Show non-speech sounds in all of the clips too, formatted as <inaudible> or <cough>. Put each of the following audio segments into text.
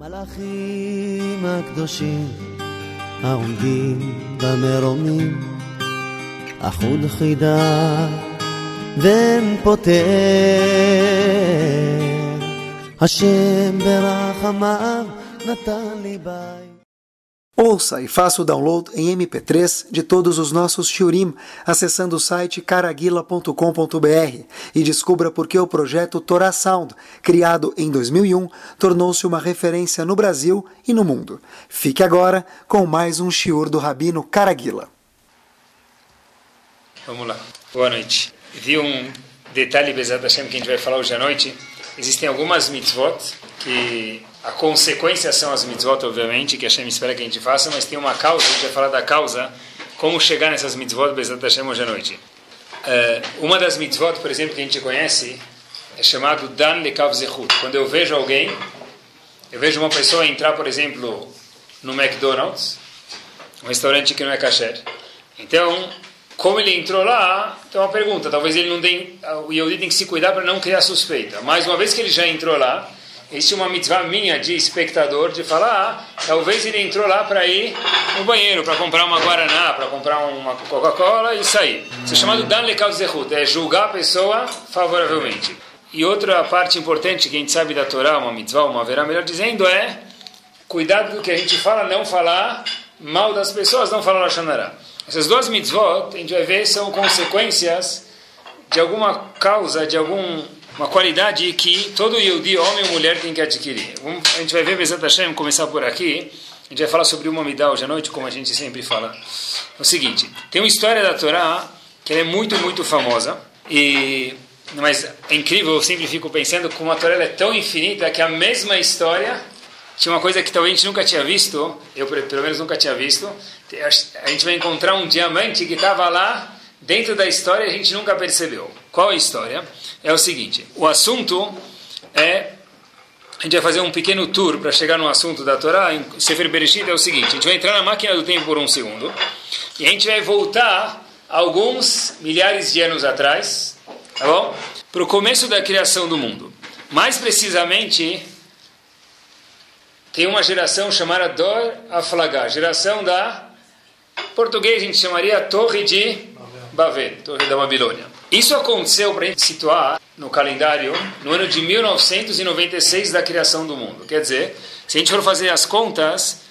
מלאכים הקדושים העומדים במרומים אחוד חידה ואין פותר השם ברחמיו נתן לי בית Ouça e faça o download em MP3 de todos os nossos shiurim acessando o site caraguila.com.br e descubra por que o projeto Torah Sound, criado em 2001, tornou-se uma referência no Brasil e no mundo. Fique agora com mais um shiur do Rabino Caraguila. Vamos lá. Boa noite. Vi um detalhe, Bezat Hashem, que a gente vai falar hoje à noite. Existem algumas mitzvot que a consequência são as mitzvot, obviamente, que a Hashem espera que a gente faça, mas tem uma causa, a gente vai falar da causa, como chegar nessas mitzvot, Bezat Hashem, hoje à noite. Uh, uma das mitzvot, por exemplo, que a gente conhece, é chamado Dan Lekav Zechut. Quando eu vejo alguém, eu vejo uma pessoa entrar, por exemplo, no McDonald's, um restaurante que não é kasher. Então, como ele entrou lá, tem uma pergunta. Talvez ele não tem. O Yehudi tem que se cuidar para não criar suspeita. Mas uma vez que ele já entrou lá, existe uma mitzvah minha de espectador de falar, ah, talvez ele entrou lá para ir no banheiro, para comprar uma Guaraná, para comprar uma Coca-Cola e sair. Isso é chamado Dan Lekal Zehut, é julgar a pessoa favoravelmente. E outra parte importante que a gente sabe da Torá, uma mitzvah, uma verá, melhor dizendo, é cuidado do que a gente fala, não falar mal das pessoas, não falar Lashonará. Essas duas mitzvot, a gente vai ver, são consequências de alguma causa, de algum uma qualidade que todo Yehudi, homem ou mulher, tem que adquirir. A gente vai ver Bezat Hashem, começar por aqui. A gente vai falar sobre uma midá hoje à noite, como a gente sempre fala. É o seguinte, tem uma história da Torá que é muito, muito famosa. E, mas é incrível, eu sempre fico pensando como a Torá é tão infinita que a mesma história tinha uma coisa que talvez a gente nunca tinha visto, eu pelo menos nunca tinha visto. A gente vai encontrar um diamante que estava lá dentro da história e a gente nunca percebeu. Qual a história? É o seguinte: o assunto é. A gente vai fazer um pequeno tour para chegar no assunto da Torá. Em Sefer Bereshit é o seguinte: a gente vai entrar na máquina do tempo por um segundo e a gente vai voltar alguns milhares de anos atrás, tá bom? Para o começo da criação do mundo. Mais precisamente, tem uma geração chamada Dor Aflagá, geração da português a gente chamaria Torre de Babel, Torre da Babilônia. Isso aconteceu, para gente situar no calendário, no ano de 1996 da criação do mundo. Quer dizer, se a gente for fazer as contas,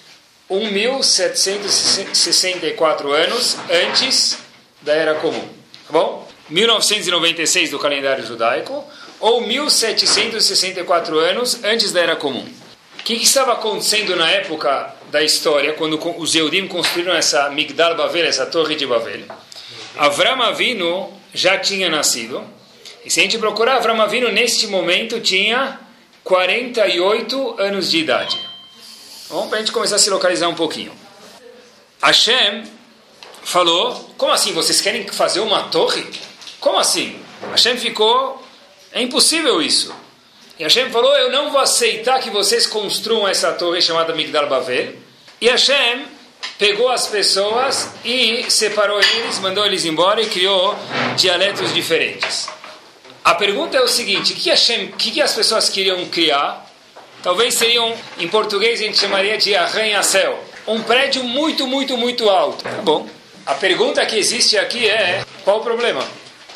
1.764 anos antes da Era Comum. Tá bom? 1996 do calendário judaico ou 1764 anos antes da Era Comum. O que, que estava acontecendo na época da história, quando os Eudim construíram essa Migdal Bavel, essa torre de Bavel? Avram Avinu já tinha nascido. E se a gente procurar, Avram Avinu neste momento tinha 48 anos de idade. Bom, para a gente começar a se localizar um pouquinho. Hashem falou, como assim, vocês querem fazer uma torre? Como assim? Hashem ficou, é impossível isso. E Hashem falou, eu não vou aceitar que vocês construam essa torre chamada Migdal Bavel. E Hashem pegou as pessoas e separou eles, mandou eles embora e criou dialetos diferentes. A pergunta é o seguinte: o que, Hashem, que, que as pessoas queriam criar? Talvez seriam, em português a gente chamaria de arranha-céu. Um prédio muito, muito, muito alto. Tá bom. A pergunta que existe aqui é: qual o problema?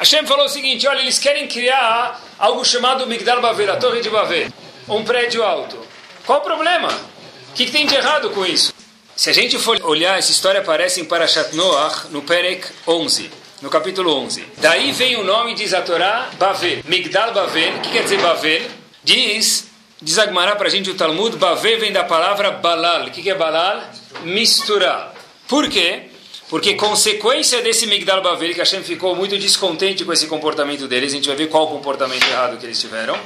Hashem falou o seguinte: olha, eles querem criar algo chamado Migdal Bavel, a Torre de Bavel. Um prédio alto. Qual o problema? O que, que tem de errado com isso? Se a gente for olhar, essa história aparece em Parashat Noach, no Perek 11, no capítulo 11. Daí vem o nome, diz a Torá, Bavel. Migdal Bavel, o que quer dizer Bavel? Diz, diz Agmará para a gente o Talmud, Bavel vem da palavra Balal. O que é Balal? Misturar. Por quê? Porque consequência desse Migdal Bavel, que Hashem ficou muito descontente com esse comportamento deles, a gente vai ver qual o comportamento errado que eles tiveram,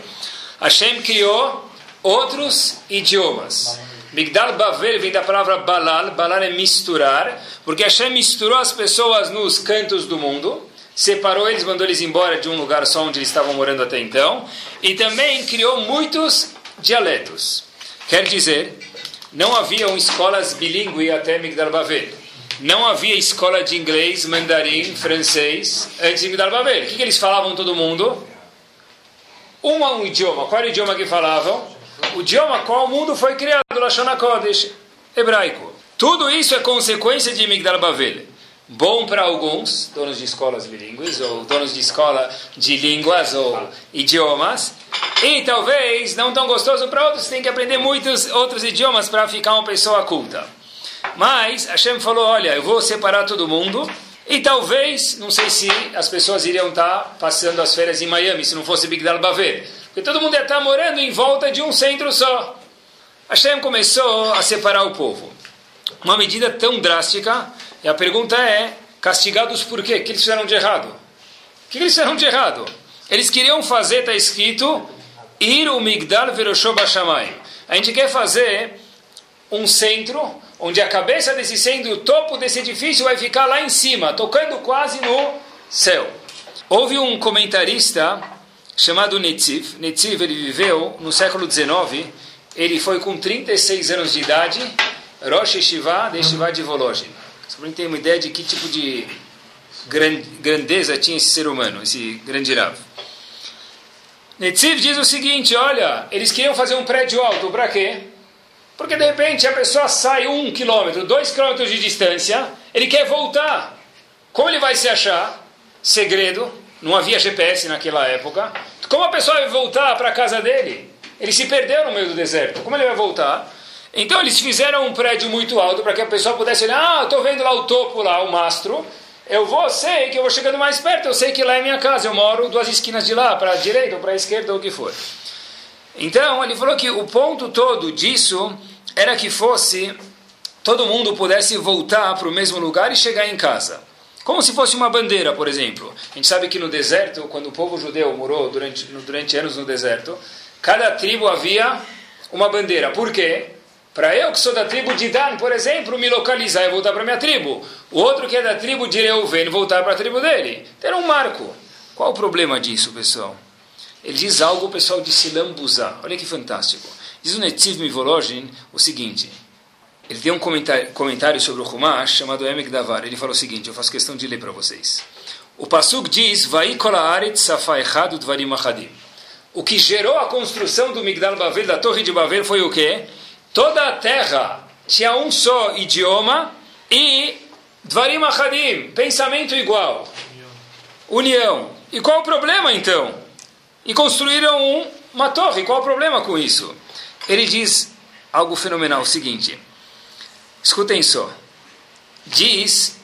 Hashem criou outros idiomas. Migdal Bavel vem da palavra balal, balal é misturar, porque Hashem misturou as pessoas nos cantos do mundo, separou eles, mandou eles embora de um lugar só onde eles estavam morando até então, e também criou muitos dialetos. Quer dizer, não haviam escolas bilíngues até Migdal Bavel. Não havia escola de inglês, mandarim, francês antes de Migdal Bavel. O que, que eles falavam todo mundo? Um a um idioma. Qual era o idioma que falavam? o idioma qual o mundo foi criado, Lashon HaKodesh, hebraico. Tudo isso é consequência de Migdal Bavel. Bom para alguns, donos de escolas bilíngues, ou donos de escola de línguas ou idiomas, e talvez não tão gostoso para outros, tem que aprender muitos outros idiomas para ficar uma pessoa culta. Mas Hashem falou: olha, eu vou separar todo mundo, e talvez, não sei se as pessoas iriam estar passando as férias em Miami, se não fosse Migdal Bavel. Porque todo mundo ia estar morando em volta de um centro só. Hashem começou a separar o povo. Uma medida tão drástica, e a pergunta é, castigados por quê? O que eles fizeram de errado? O que eles fizeram de errado? Eles queriam fazer, está escrito, Ir o Migdal Veroshoba A gente quer fazer um centro, onde a cabeça desse centro, o topo desse edifício vai ficar lá em cima, tocando quase no céu. Houve um comentarista chamado Netziv. Netziv ele viveu no século XIX. Ele foi com 36 anos de idade, Rosh Yeshiva de Yeshiva de Volozhin. Só para ter uma ideia de que tipo de grandeza tinha esse ser humano, esse grande Rav. Netziv diz o seguinte, olha, eles queriam fazer um prédio alto, para quê? Porque de repente a pessoa sai um quilômetro, dois quilômetros de distância, ele quer voltar. Como ele vai se achar? Segredo, não havia GPS naquela época. Como a pessoa vai voltar para a casa dele? Ele se perdeu no meio do deserto. Como ele vai voltar? Então eles fizeram um prédio muito alto para que a pessoa pudesse olhar. Ah, estou vendo lá o topo, lá o mastro. Eu vou, sei que eu vou chegando mais perto. Eu sei que lá é minha casa. Eu moro duas esquinas de lá, para a direita ou para a esquerda ou o que for. Então ele falou que o ponto todo disso era que fosse todo mundo pudesse voltar para o mesmo lugar e chegar em casa. Como se fosse uma bandeira, por exemplo. A gente sabe que no deserto, quando o povo judeu morou durante, durante anos no deserto, cada tribo havia uma bandeira. Por quê? Para eu que sou da tribo de Dan, por exemplo, me localizar e voltar para minha tribo. O outro que é da tribo de Reuven voltar para a tribo dele. Então, era um marco. Qual o problema disso, pessoal? Ele diz algo, pessoal, de se lambuzar. Olha que fantástico. Diz o Netziv Mivolojin o seguinte. Ele tem um comentário, comentário sobre o Humash chamado Emek Davar. Ele fala o seguinte, eu faço questão de ler para vocês. O Pasuk diz. O que gerou a construção do Migdal Bavel, da Torre de Bavel, foi o quê? Toda a terra tinha um só idioma e dvarim achadim, pensamento igual. União. E qual o problema então? E construíram um, uma torre. Qual o problema com isso? Ele diz algo fenomenal, o seguinte... Escutem só. Diz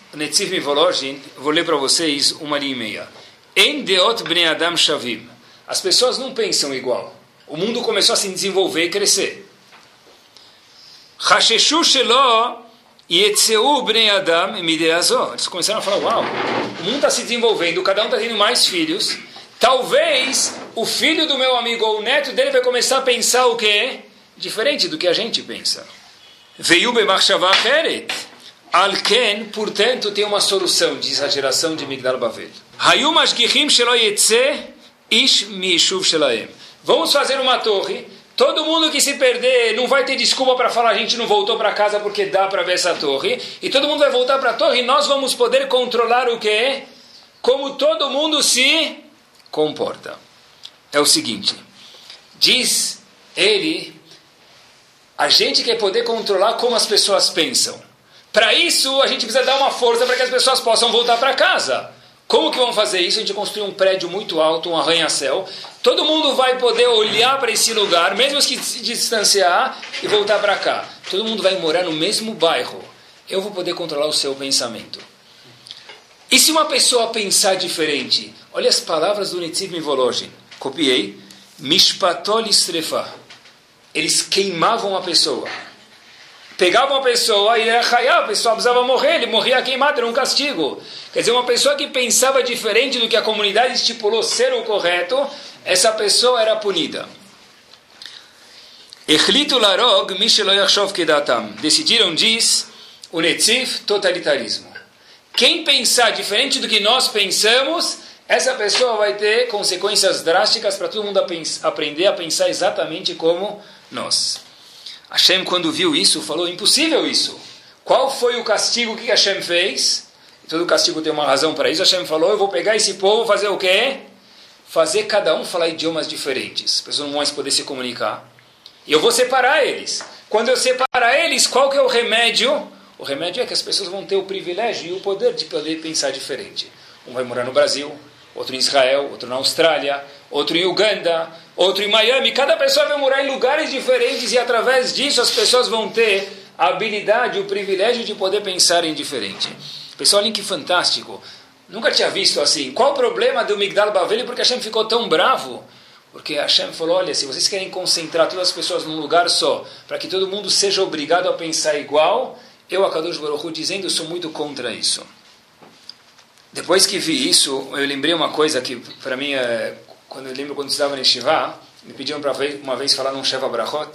vou ler para vocês uma linha e meia. En deot bnei adam shavim. As pessoas não pensam igual. O mundo começou a se desenvolver e crescer. Hasheshu shelo yetzeu bnei adam mideazó. Eles começaram a falar, uau, o mundo está se desenvolvendo, cada um está tendo mais filhos. Talvez o filho do meu amigo ou o neto dele vai começar a pensar o quê? Diferente do que a gente pensa. Veio bemachshava acheret. Alken, portanto, tem uma solução, diz a geração de Migdal Bavel. Hayu mashgichim shelo yetze ish mishuv shelaem. Vamos fazer uma torre. Todo mundo que se perder não vai ter desculpa para falar a gente não voltou para casa porque dá para ver essa torre. E todo mundo vai voltar para a torre e nós vamos poder controlar o que? Como todo mundo se comporta. É o seguinte, diz ele a gente quer poder controlar como as pessoas pensam. Para isso, a gente precisa dar uma força para que as pessoas possam voltar para casa. Como que vão fazer isso? A gente construir um prédio muito alto, um arranha-céu. Todo mundo vai poder olhar para esse lugar, mesmo que se distanciar, e voltar para cá. Todo mundo vai morar no mesmo bairro. Eu vou poder controlar o seu pensamento. E se uma pessoa pensar diferente? Olha as palavras do Netziv Mivologin. Copiei. Mishpatol estrefa eles queimavam a pessoa. Pegavam a pessoa e era a pessoa precisava morrer, ele morria queimado, era um castigo. Quer dizer, uma pessoa que pensava diferente do que a comunidade estipulou ser o correto, essa pessoa era punida. larog Decidiram, diz o Netzif, totalitarismo. Quem pensar diferente do que nós pensamos, essa pessoa vai ter consequências drásticas para todo mundo aprender a pensar exatamente como nós. Hashem, quando viu isso, falou: impossível isso. Qual foi o castigo que Hashem fez? Todo castigo tem uma razão para isso. Hashem falou: eu vou pegar esse povo, fazer o quê? Fazer cada um falar idiomas diferentes. As pessoas não vão mais poder se comunicar. E eu vou separar eles. Quando eu separar eles, qual que é o remédio? O remédio é que as pessoas vão ter o privilégio e o poder de poder pensar diferente. Um vai morar no Brasil, outro em Israel, outro na Austrália, outro em Uganda, outro em Miami. Cada pessoa vai morar em lugares diferentes e através disso as pessoas vão ter a habilidade, o privilégio de poder pensar em diferente. Pessoal, olhem que fantástico. Nunca tinha visto assim. Qual o problema do Migdal Bavel? Porque Hashem ficou tão bravo. Porque Hashem falou, olha, se vocês querem concentrar todas as pessoas num lugar só, para que todo mundo seja obrigado a pensar igual, eu, Akadosh Baruch Hu, dizendo, sou muito contra isso. Depois que vi isso, eu lembrei uma coisa que, para mim, é, quando eu lembro quando estava em Shiva, me pediram para uma vez falar num Sheva Brachot.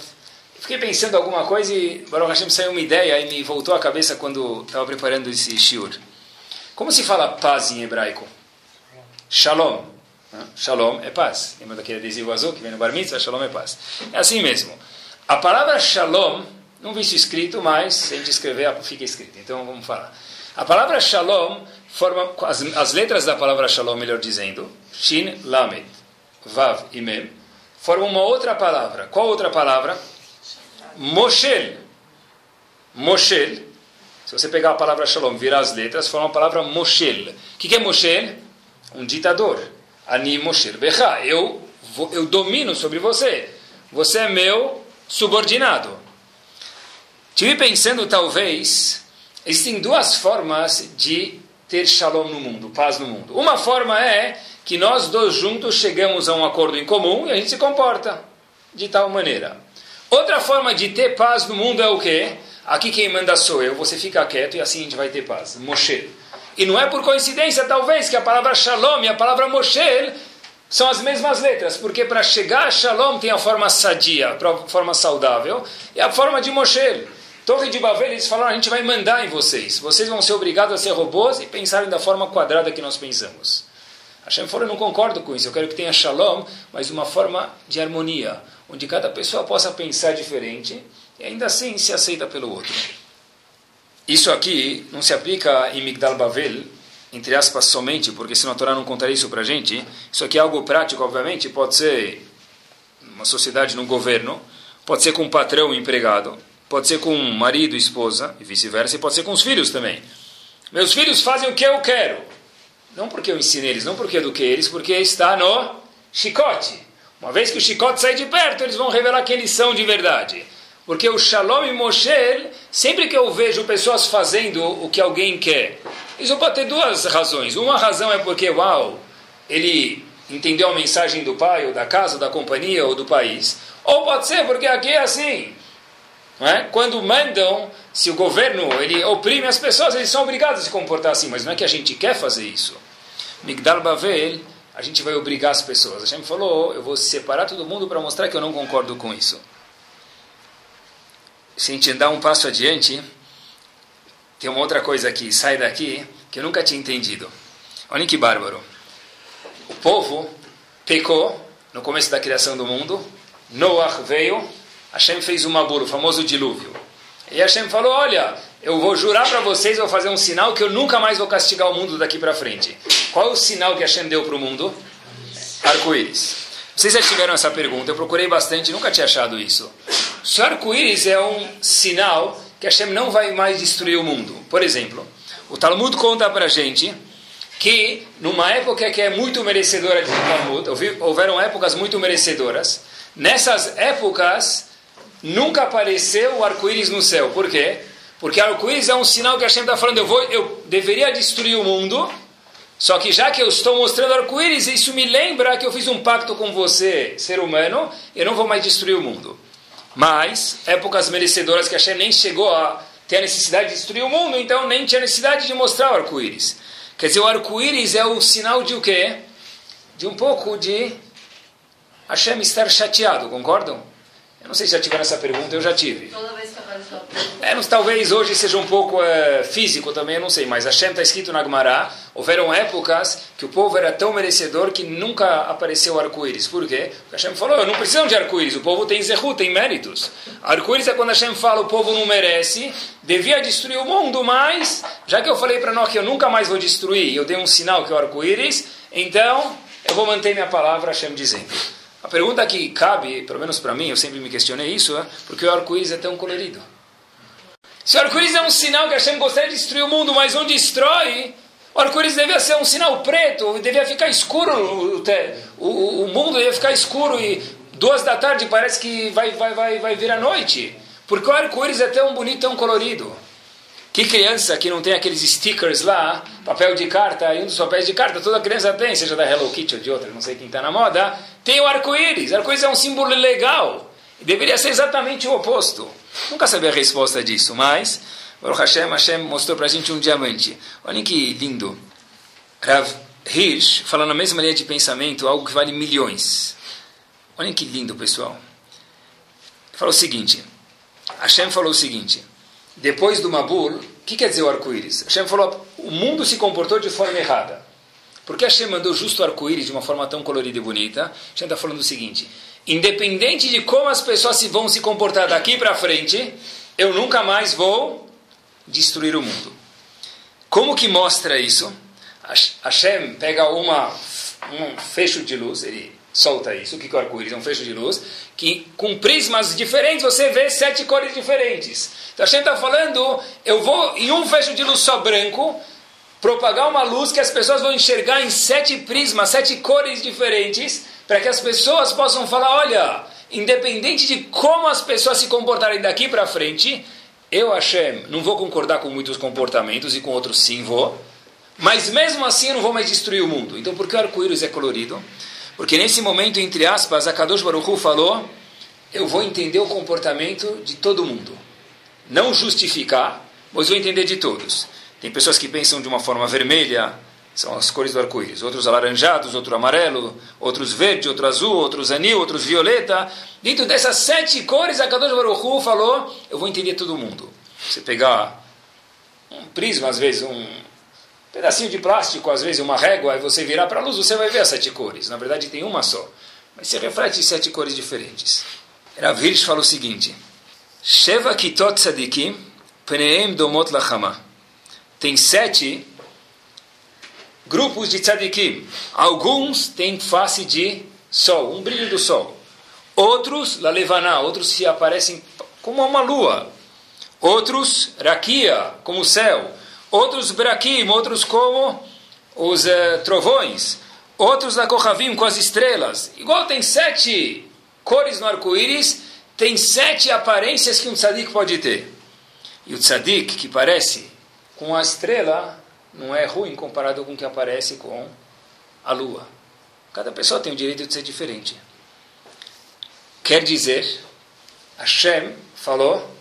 Fiquei pensando alguma coisa e Baruch Hashem saiu uma ideia e me voltou à cabeça quando estava preparando esse shiur. Como se fala paz em hebraico? Shalom. Shalom é paz. Lembra daquele adesivo azul que vem no Bar Mitzvah? Shalom é paz. É assim mesmo. A palavra shalom, não vi isso escrito, mas se a gente escrever, fica escrito. Então vamos falar. A palavra shalom forma as, as letras da palavra shalom, melhor dizendo, shin, lamed, vav e mem, formam uma outra palavra. Qual outra palavra? Moshel. Moshel. Se você pegar a palavra shalom, virar as letras, forma a palavra Moshel. O que, que é Moshel? Um ditador. Ani Moshel Becha. Eu, eu domino sobre você. Você é meu subordinado. Tive pensando, talvez, existem duas formas de ter shalom no mundo, paz no mundo. Uma forma é que nós dois juntos chegamos a um acordo em comum e a gente se comporta de tal maneira. Outra forma de ter paz no mundo é o quê? Aqui quem manda sou eu, você fica quieto e assim a gente vai ter paz. Moshe. E não é por coincidência, talvez, que a palavra shalom e a palavra Moshe são as mesmas letras, porque para chegar a shalom tem a forma sadia, a forma saudável, e a forma de Moshe. Torre de Babel, eles falaram, a gente vai mandar em vocês. Vocês vão ser obrigados a ser robôs e pensarem da forma quadrada que nós pensamos. Hashem falou, eu não concordo com isso, eu quero que tenha shalom, mas uma forma de harmonia, onde cada pessoa possa pensar diferente e ainda assim se aceita pelo outro. Isso aqui não se aplica em Migdal Bavel, entre aspas, somente, porque senão a Torá não contaria isso para gente. Isso aqui é algo prático, obviamente, pode ser uma sociedade no governo, pode ser com um patrão e empregado, pode ser com marido esposa, e vice-versa, e pode ser com os filhos também. Meus filhos fazem o que eu quero. Não porque eu ensinei eles, não porque eduquei eles, porque está no chicote. Uma vez que o chicote sai de perto, eles vão revelar quem eles são de verdade. Porque o Shalom e Moshe, sempre que eu vejo pessoas fazendo o que alguém quer, isso pode ter duas razões. Uma razão é porque, uau, ele entendeu a mensagem do pai, ou da casa, da companhia, ou do país. Ou pode ser porque aqui é assim. Não é? Quando mandam, se o governo ele oprime as pessoas, eles são obrigados a se comportar assim. Mas não é que a gente quer fazer isso. Migdal Bavel a gente vai obrigar as pessoas. A gente falou, eu vou separar todo mundo para mostrar que eu não concordo com isso. Se a gente andar um passo adiante, tem uma outra coisa aqui, sai daqui, que eu nunca tinha entendido. Olhem que bárbaro. O povo pecou no começo da criação do mundo, Noah veio, Hashem fez o Mabur, o famoso dilúvio. E Hashem falou, olha, eu vou jurar para vocês, vou fazer um sinal que eu nunca mais vou castigar o mundo daqui para frente. Qual é o sinal que Hashem deu para o mundo? Arco-íris. Vocês já tiveram essa pergunta, eu procurei bastante, nunca tinha achado isso. Se o arco-íris é um sinal que Hashem não vai mais destruir o mundo. Por exemplo, o Talmud conta para gente que numa época que é muito merecedora de Talmud, houveram épocas muito merecedoras, nessas épocas nunca apareceu o arco-íris no céu. Por quê? Porque arco-íris é um sinal que a Hashem está falando, eu, vou, eu deveria destruir o mundo, só que já que eu estou mostrando arco-íris, isso me lembra que eu fiz um pacto com você, ser humano, eu não vou mais destruir o mundo. Mas, épocas merecedoras que a Hashem nem chegou a ter a necessidade de destruir o mundo, então nem tinha necessidade de mostrar o arco-íris. Quer dizer, o arco-íris é o sinal de o quê? De um pouco de Hashem estar chateado, concordam? Eu não sei se já tiveram essa pergunta, eu já tive. Toda vez que aparece é, mas talvez hoje seja um pouco é, físico também, eu não sei, mas Hashem está escrito na Gemara, houveram épocas que o povo era tão merecedor que nunca apareceu arco-íris. Por quê? Porque Hashem falou, eu não preciso de arco-íris, o povo tem zerru, tem méritos. Arco-íris é quando Hashem fala, o povo não merece, devia destruir o mundo, mas, já que eu falei para nós que eu nunca mais vou destruir, eu dei um sinal que é o arco-íris, então eu vou manter minha palavra, Hashem dizendo. A pergunta que cabe, pelo menos para mim, eu sempre me questionei isso, é porque o arco-íris é tão colorido. Se o arco-íris é um sinal que a Hashem gostaria de destruir o mundo, mas não destrói, o arco-íris devia ser um sinal preto, devia ficar escuro, o, o, o mundo devia ficar escuro e duas da tarde parece que vai, vai, vai, vai vir a noite. Porque o arco-íris é tão bonito, tão colorido. Que criança que não tem aqueles stickers lá, papel de carta, e um dos papéis de carta toda criança tem, seja da Hello Kitty ou de outra, não sei quem está na moda, tem o arco-íris. Arco-íris é um símbolo legal. Deveria ser exatamente o oposto. Nunca sabia a resposta disso, mas Baruch Hashem, Hashem mostrou para a gente um diamante. Olhem que lindo. Rav Hirsch fala na mesma linha de pensamento algo que vale milhões. Olhem que lindo, pessoal. Ele falou o seguinte. Hashem falou o seguinte. Depois do Mabul, o que quer dizer o arco-íris? Hashem falou, o mundo se comportou de forma errada. Por que Hashem mandou justo o arco-íris de uma forma tão colorida e bonita? Hashem está falando o seguinte, independente de como as pessoas se vão se comportar daqui para frente, eu nunca mais vou destruir o mundo. Como que mostra isso? Hashem pega uma, um fecho de luz, ele solta isso. Que é o arco-íris? É um fecho de luz. Que com prismas diferentes você vê sete cores diferentes. Então a gente está falando, eu vou em um fecho de luz só branco, propagar uma luz que as pessoas vão enxergar em sete prismas, sete cores diferentes, para que as pessoas possam falar: olha, independente de como as pessoas se comportarem daqui para frente, eu, Hashem, não vou concordar com muitos comportamentos e com outros sim vou. Mas mesmo assim eu não vou mais destruir o mundo. Então por que o arco-íris é colorido? Porque nesse momento, entre aspas, a Kadosh Baruch Hu falou, eu vou entender o comportamento de todo mundo. Não justificar, mas vou entender de todos. Tem pessoas que pensam de uma forma vermelha, são as cores do arco-íris. Outros alaranjados, outro amarelo, outros verde, outro azul, outros anil, outros violeta. Dentro dessas sete cores, a Kadosh Baruch Hu falou, eu vou entender todo mundo. Você pegar um prisma, às vezes um pedacinho de plástico, às vezes uma régua, e você virar para a luz, você vai ver as sete cores. Na verdade, tem uma só. Mas você reflete sete cores diferentes. Rav Hirsch fala o seguinte: Sheva kitot tzadikim pneem domot lachama. Tem sete grupos de tzadikim. Alguns têm face de sol, um brilho do sol. Outros, la levaná, outros se aparecem como uma lua. Outros, rakia, como o céu outros braquim, outros como os uh, trovões, outros da Kohavim com as estrelas. Igual tem sete cores no arco-íris, tem sete aparências que um tzadik pode ter. E o tzadik que parece com a estrela não é ruim comparado com o que aparece com a lua. Cada pessoa tem o direito de ser diferente. Quer dizer, Hashem falou,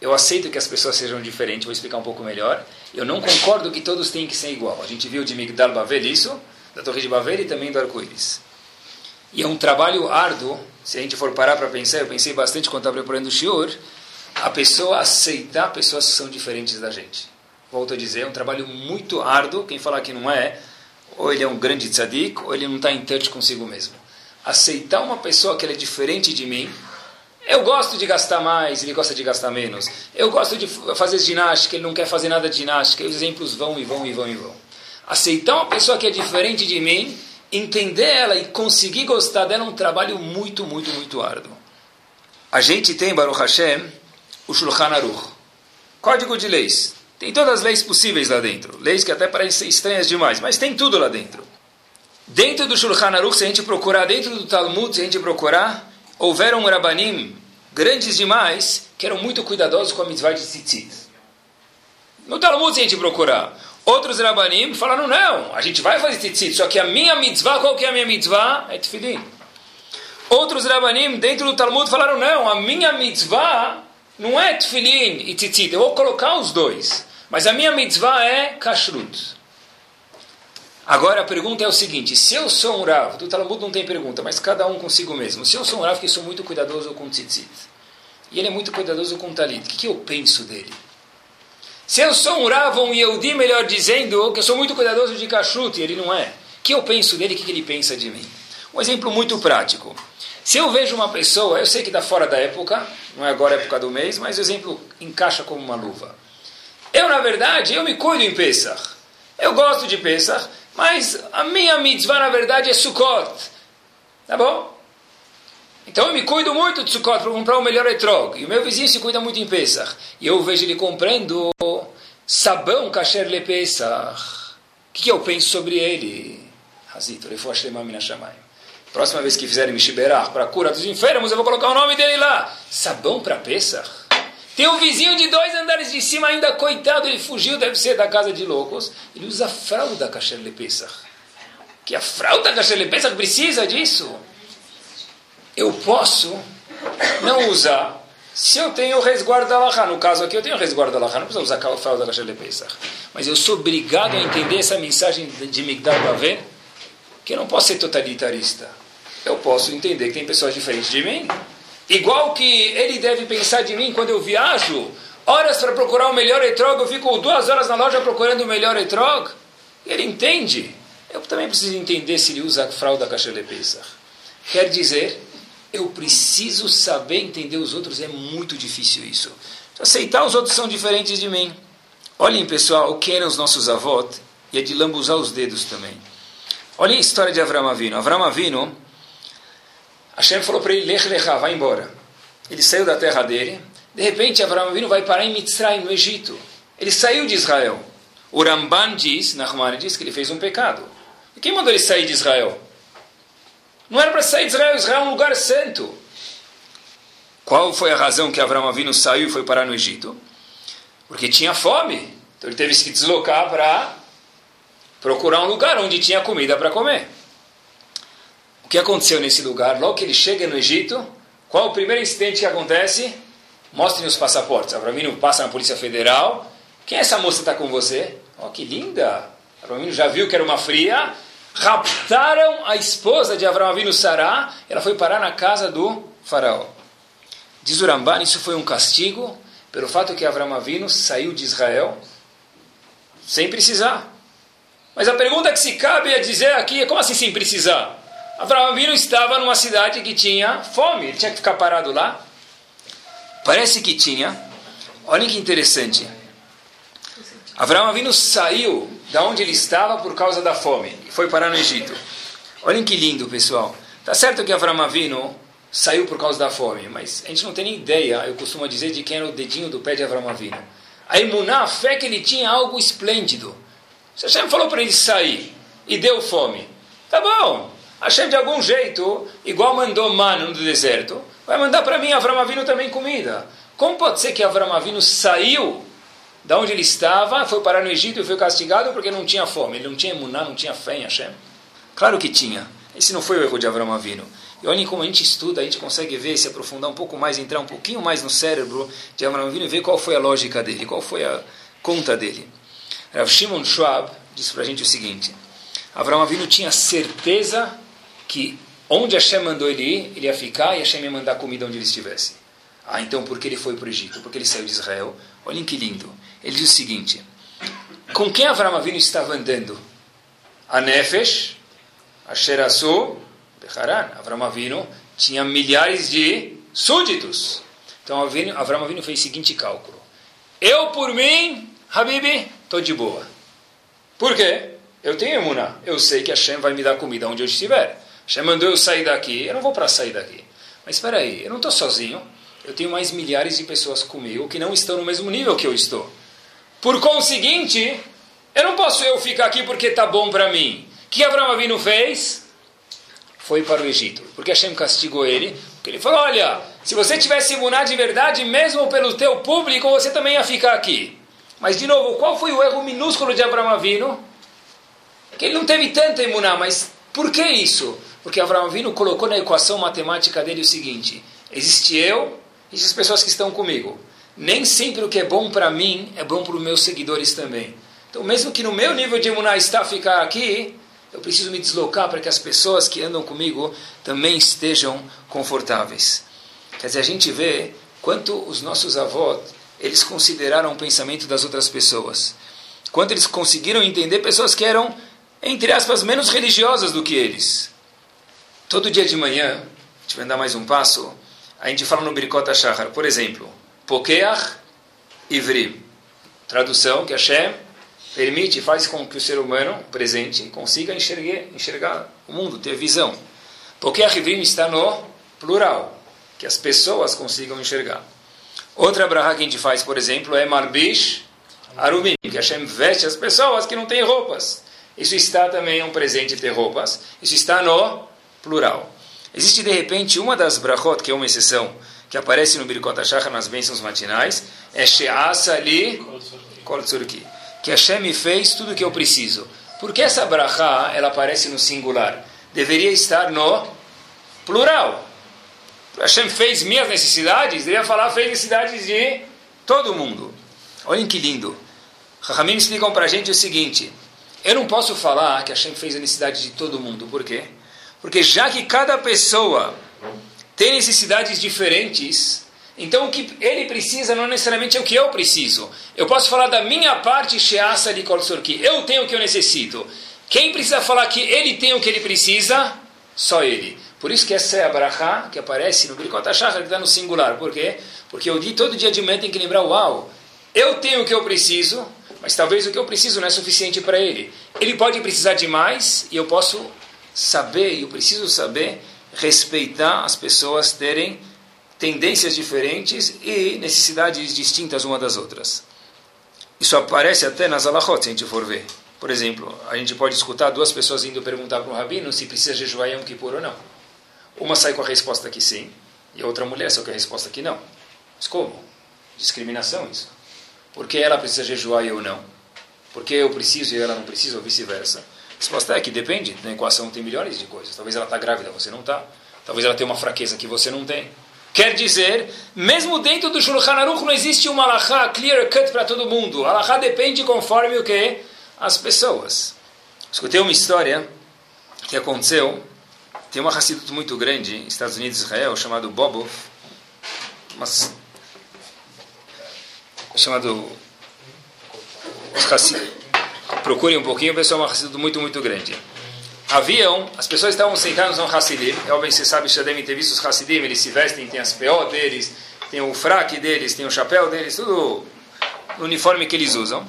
eu aceito que as pessoas sejam diferentes, vou explicar um pouco melhor. Eu não concordo que todos têm que ser igual. A gente viu de Migdal Bavel isso, da Torre de Bavel e também do Arco-Íris. E é um trabalho árduo, se a gente for parar para pensar, eu pensei bastante quando estava preparando o Shiur, a pessoa aceitar pessoas que são diferentes da gente. Volto a dizer, é um trabalho muito árduo, quem falar que não é, ou ele é um grande tzadik, ou ele não está em touch consigo mesmo. Aceitar uma pessoa que é diferente de mim, eu gosto de gastar mais, ele gosta de gastar menos. Eu gosto de fazer ginástica, ele não quer fazer nada de ginástica. E os exemplos vão e vão e vão e vão. Aceitar uma pessoa que é diferente de mim, entender ela e conseguir gostar dela é um trabalho muito, muito, muito árduo. A gente tem, Baruch Hashem, o Shulchan Aruch. Código de leis. Tem todas as leis possíveis lá dentro. Leis que até parecem estranhas demais, mas tem tudo lá dentro. Dentro do Shulchan Aruch, se a gente procurar, dentro do Talmud, se a gente procurar, houveram rabanim grandes demais que eram muito cuidadosos com a mitzvah de tzitzit. No Talmud, se a gente procurar, outros rabanim falaram, não, a gente vai fazer tzitzit, só que a minha mitzvah, qual que é a minha mitzvah? É tefilin. Outros rabanim dentro do Talmud falaram, não, a minha mitzvah não é tefilin e tzitzit, eu vou colocar os dois. Mas a minha mitzvah é kashrut. Agora a pergunta é o seguinte: se eu sou um Rav, do Talmud não tem pergunta, mas cada um consigo mesmo. Se eu sou um Rav que sou muito cuidadoso com tzitzit, e ele é muito cuidadoso com talit, o que, que eu penso dele? Se eu sou um Rav, um Yehudi, melhor dizendo, que eu sou muito cuidadoso de kashrut, e ele não é, o que eu penso dele, o que, que ele pensa de mim? Um exemplo muito prático. Se eu vejo uma pessoa, eu sei que está fora da época, não é agora a época do mês, mas o exemplo encaixa como uma luva. Eu, na verdade, eu me cuido em Pesach. Eu gosto de Pesach, mas a minha mitzvah, na verdade, é Sukkot. Tá bom? Então eu me cuido muito de Sukkot para comprar o melhor etrog. E o meu vizinho se cuida muito em Pesach. E eu vejo ele comprando sabão kasher le Pesach. O que, que eu penso sobre ele? Hazito, Próxima vez que fizerem Mishiberach para a cura dos enfermos, eu vou colocar o nome dele lá. Sabão para Pesach? Tem um vizinho de dois andares de cima, ainda coitado, ele fugiu, deve ser da casa de loucos. Ele usa fralda kasher le Pesach. Que a fralda kasher le Pesach precisa disso? Eu posso não usar se eu tenho resguardo da. No caso aqui, eu tenho resguardo da não preciso usar a fralda kasher le Pesach. Mas eu sou obrigado a entender essa mensagem de Migdal Bavel, que eu não posso ser totalitarista. Eu posso entender que tem pessoas diferentes de mim. Igual que ele deve pensar de mim quando eu viajo, horas para procurar o melhor etrog, eu fico duas horas na loja procurando o melhor etrog. Ele entende. Eu também preciso entender se ele usa a fralda kasher le Pesach. Quer dizer, eu preciso saber entender os outros, é muito difícil isso. Aceitar os outros são diferentes de mim. Olhem, pessoal, o que eram os nossos avós, e é de lambuzar os dedos também. Olhem a história de Avram Avino. Avram Avino, Hashem falou para ele, Lech Lecha, vai embora. Ele saiu da terra dele. De repente, Avram Avino vai parar em Mitzrayim, no Egito. Ele saiu de Israel. O Ramban diz, Nahman diz que ele fez um pecado. E quem mandou ele sair de Israel? Não era para sair de Israel. Israel é um lugar santo. Qual foi a razão que Avram Avino saiu e foi parar no Egito? Porque tinha fome. Então ele teve que deslocar para procurar um lugar onde tinha comida para comer. Que aconteceu nesse lugar? Logo que ele chega no Egito, qual o primeiro incidente que acontece? Mostrem os passaportes. Avramino passa na Polícia Federal. Quem é essa moça que está com você? Oh, que linda! Avramino já viu que era uma fria. Raptaram a esposa de Avram Avinu Sará. Ela foi parar na casa do faraó. Diz o Ramban, isso foi um castigo pelo fato que Avram Avinu saiu de Israel sem precisar. Mas a pergunta que se cabe a dizer aqui é como assim sem precisar? Avram Avinu estava numa cidade que tinha fome, ele tinha que ficar parado lá. Parece que tinha. Olhem que interessante. Avram Avinu saiu da onde ele estava por causa da fome e foi parar no Egito. Olhem que lindo, pessoal. Tá certo que Avram Avinu saiu por causa da fome, mas a gente não tem nem ideia, eu costumo dizer, de quem era o dedinho do pé de Avram Avinu. A imuná, a fé que ele tinha algo esplêndido. Se Hashem falou para ele sair e deu fome, tá bom. Hashem de algum jeito, igual mandou mano no deserto, vai mandar para mim, Avram Avinu, também comida. Como pode ser que Avram Avinu saiu da onde ele estava, foi parar no Egito e foi castigado porque não tinha fome, ele não tinha emuná, não tinha fé em Hashem? Claro que tinha. Esse não foi o erro de Avram Avinu. E olhem como a gente estuda, a gente consegue ver, se aprofundar um pouco mais, entrar um pouquinho mais no cérebro de Avram Avinu e ver qual foi a lógica dele, qual foi a conta dele. Rav Shimon Schwab disse para a gente o seguinte, Avram Avinu tinha certeza que onde Hashem mandou ele ir, ele ia ficar e Hashem ia mandar comida onde ele estivesse. Ah, então por que ele foi para o Egito? Porque ele saiu de Israel. Olhem que lindo. Ele diz o seguinte, com quem Avram Avinu estava andando? A Nefesh, a Sherasu, Becharan. Avram Avinu tinha milhares de súditos. Então Avram Avinu fez o seguinte cálculo. Eu, por mim, Habibi, estou de boa. Por quê? Eu tenho emuná. Eu sei que Hashem vai me dar comida onde eu estiver. Hashem mandou eu sair daqui. Eu não vou para sair daqui. Mas espera aí, eu não estou sozinho. Eu tenho mais milhares de pessoas comigo que não estão no mesmo nível que eu estou. Por conseguinte, eu não posso eu ficar aqui porque está bom para mim. O que Abraão Avinu fez? Foi para o Egito. Porque Hashem castigou ele. Porque ele falou, olha, se você tivesse imunar de verdade, mesmo pelo teu público, você também ia ficar aqui. Mas, de novo, qual foi o erro minúsculo de Abraão Avino? Que ele não teve tanta imuná, mas por que isso? Porque Abraão Avino colocou na equação matemática dele o seguinte: existe eu e as pessoas que estão comigo. Nem sempre o que é bom para mim é bom para os meus seguidores também. Então, mesmo que no meu nível de imuná está ficar aqui, eu preciso me deslocar para que as pessoas que andam comigo também estejam confortáveis. Quer dizer, a gente vê quanto os nossos avós eles consideraram o pensamento das outras pessoas. Quanto eles conseguiram entender pessoas que eram, entre aspas, menos religiosas do que eles. Todo dia de manhã, a gente vai dar mais um passo, a gente fala no Birkot Shahar, por exemplo, Pokeach Ivri. Tradução que Hashem permite, faz com que o ser humano presente consiga enxergar, enxergar o mundo, ter visão. Pokeach Ivrim está no plural, que as pessoas consigam enxergar. Outra brahá que a gente faz, por exemplo, é Marbish Arumim, que Hashem veste as pessoas que não têm roupas. Isso está também um presente ter roupas. Isso está no plural. Existe de repente uma das brachot, que é uma exceção, que aparece no Birkot HaShachar nas bênçãos matinais, é She'asa li Kol Tzurki, que Hashem fez tudo o que eu preciso. Por que essa brachá, ela aparece no singular? Deveria estar no plural. Hashem fez minhas necessidades, deveria falar fez necessidades de todo mundo. Olhem que lindo. Rahamim explicam para a gente o seguinte, eu não posso falar que Hashem fez a necessidade de todo mundo. Por quê? Porque já que cada pessoa tem necessidades diferentes, então o que ele precisa não necessariamente é o que eu preciso. Eu posso falar da minha parte, Sheasa de Kolsorki. Eu tenho o que eu necessito. Quem precisa falar que ele tem o que ele precisa? Só ele. Por isso que essa é a brachá que aparece no Birkot HaShachar, que está no singular. Por quê? Porque eu todo dia de manhã tem que lembrar, uau, eu tenho o que eu preciso, mas talvez o que eu preciso não é suficiente para ele. Ele pode precisar de mais e eu posso saber, eu preciso saber respeitar as pessoas terem tendências diferentes e necessidades distintas uma das outras. Isso aparece até nas alahot, se a gente for ver. Por exemplo, a gente pode escutar duas pessoas indo perguntar para um rabino se precisa jejuar Yom Kippur ou não. Uma sai com a resposta que sim, e a outra mulher sai com a resposta que não. Mas como? Discriminação isso. Por que ela precisa jejuar e eu não? Por que eu preciso e ela não precisa, ou vice-versa? Resposta é que depende. Na equação tem milhões de coisas. Talvez ela está grávida, você não está. Talvez ela tenha uma fraqueza que você não tem. Quer dizer, mesmo dentro do Shulchan Aruch não existe uma alahá clear cut para todo mundo. A alahá depende conforme o que? As pessoas. Escutei uma história que aconteceu. Tem uma Hassidut muito grande, Estados Unidos e Israel, chamado Bobov. Mas, chamado Procurem um pouquinho, o pessoal é uma Hassidut muito, muito grande haviam, as pessoas estavam sentadas no Hassidim, obviamente você sabe, já devem ter visto os Hassidim, eles se vestem, tem as PO deles, tem o fraque deles, tem o chapéu deles, tudo o uniforme que eles usam.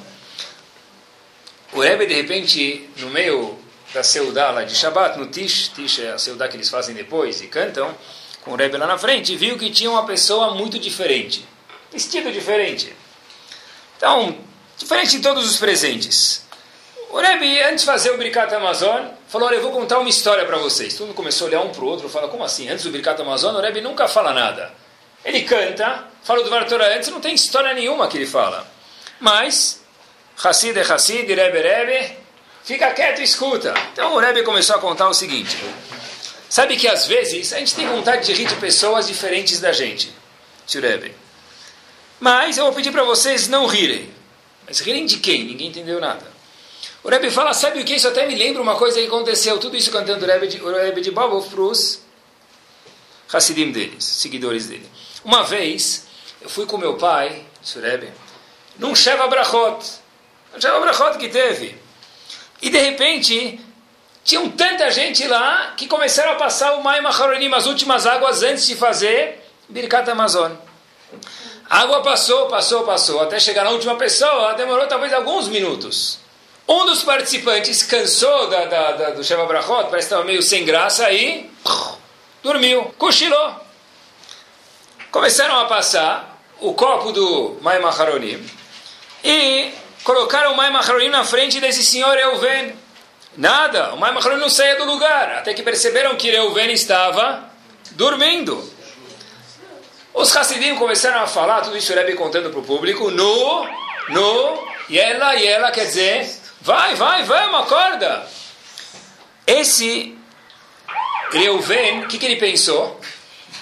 O Rebbe, de repente, no meio da Seudá lá de Shabbat, no Tish, Tish é a Seudá que eles fazem depois e cantam, com o Rebbe lá na frente, viu que tinha uma pessoa muito diferente, vestido diferente. Então, diferente de todos os presentes. O Rebbe, antes de fazer o Bricat Amazon, falou, olha, eu vou contar uma história para vocês. Todo mundo começou a olhar um para o outro, fala, como assim? Antes do Bricat Amazon, o Rebbe nunca fala nada. Ele canta, fala do Vartora antes, não tem história nenhuma que ele fala. Mas, Hassid é Hassid, Rebbe Rebbe, fica quieto e escuta. Então o Rebbe começou a contar o seguinte. Sabe que às vezes a gente tem vontade de rir de pessoas diferentes da gente, Rebbe. Mas eu vou pedir para vocês não rirem. Mas rirem de quem? Ninguém entendeu nada. O Rebbe fala, sabe o que? Isso até me lembra uma coisa que aconteceu. Tudo isso cantando o Rebbe de, o Rebbe de para os Hassidim deles, seguidores dele. Uma vez, eu fui com meu pai, disse o Rebbe, num Sheva Brachot. Um Sheva Brachot que teve. E de repente, tinham tanta gente lá que começaram a passar o Mai Maharonim, as últimas águas antes de fazer Birkat Amazon. A água passou, passou, passou, até chegar na última pessoa, demorou talvez alguns minutos. Um dos participantes cansou da, da, da do Sheva Brachot, parece que estava meio sem graça, e dormiu, cochilou. Começaram a passar o copo do Mai Maharonim e colocaram o Mai Maharonim na frente desse senhor Euven. Nada, o Mai Maharonim não saía do lugar, até que perceberam que Euven estava dormindo. Os Hassidim começaram a falar, tudo isso o Rebbe contando para o público, no, no, e ela, e ela, quer dizer, Vai, vai, vamos, acorda. Esse Reuven, o que, que ele pensou?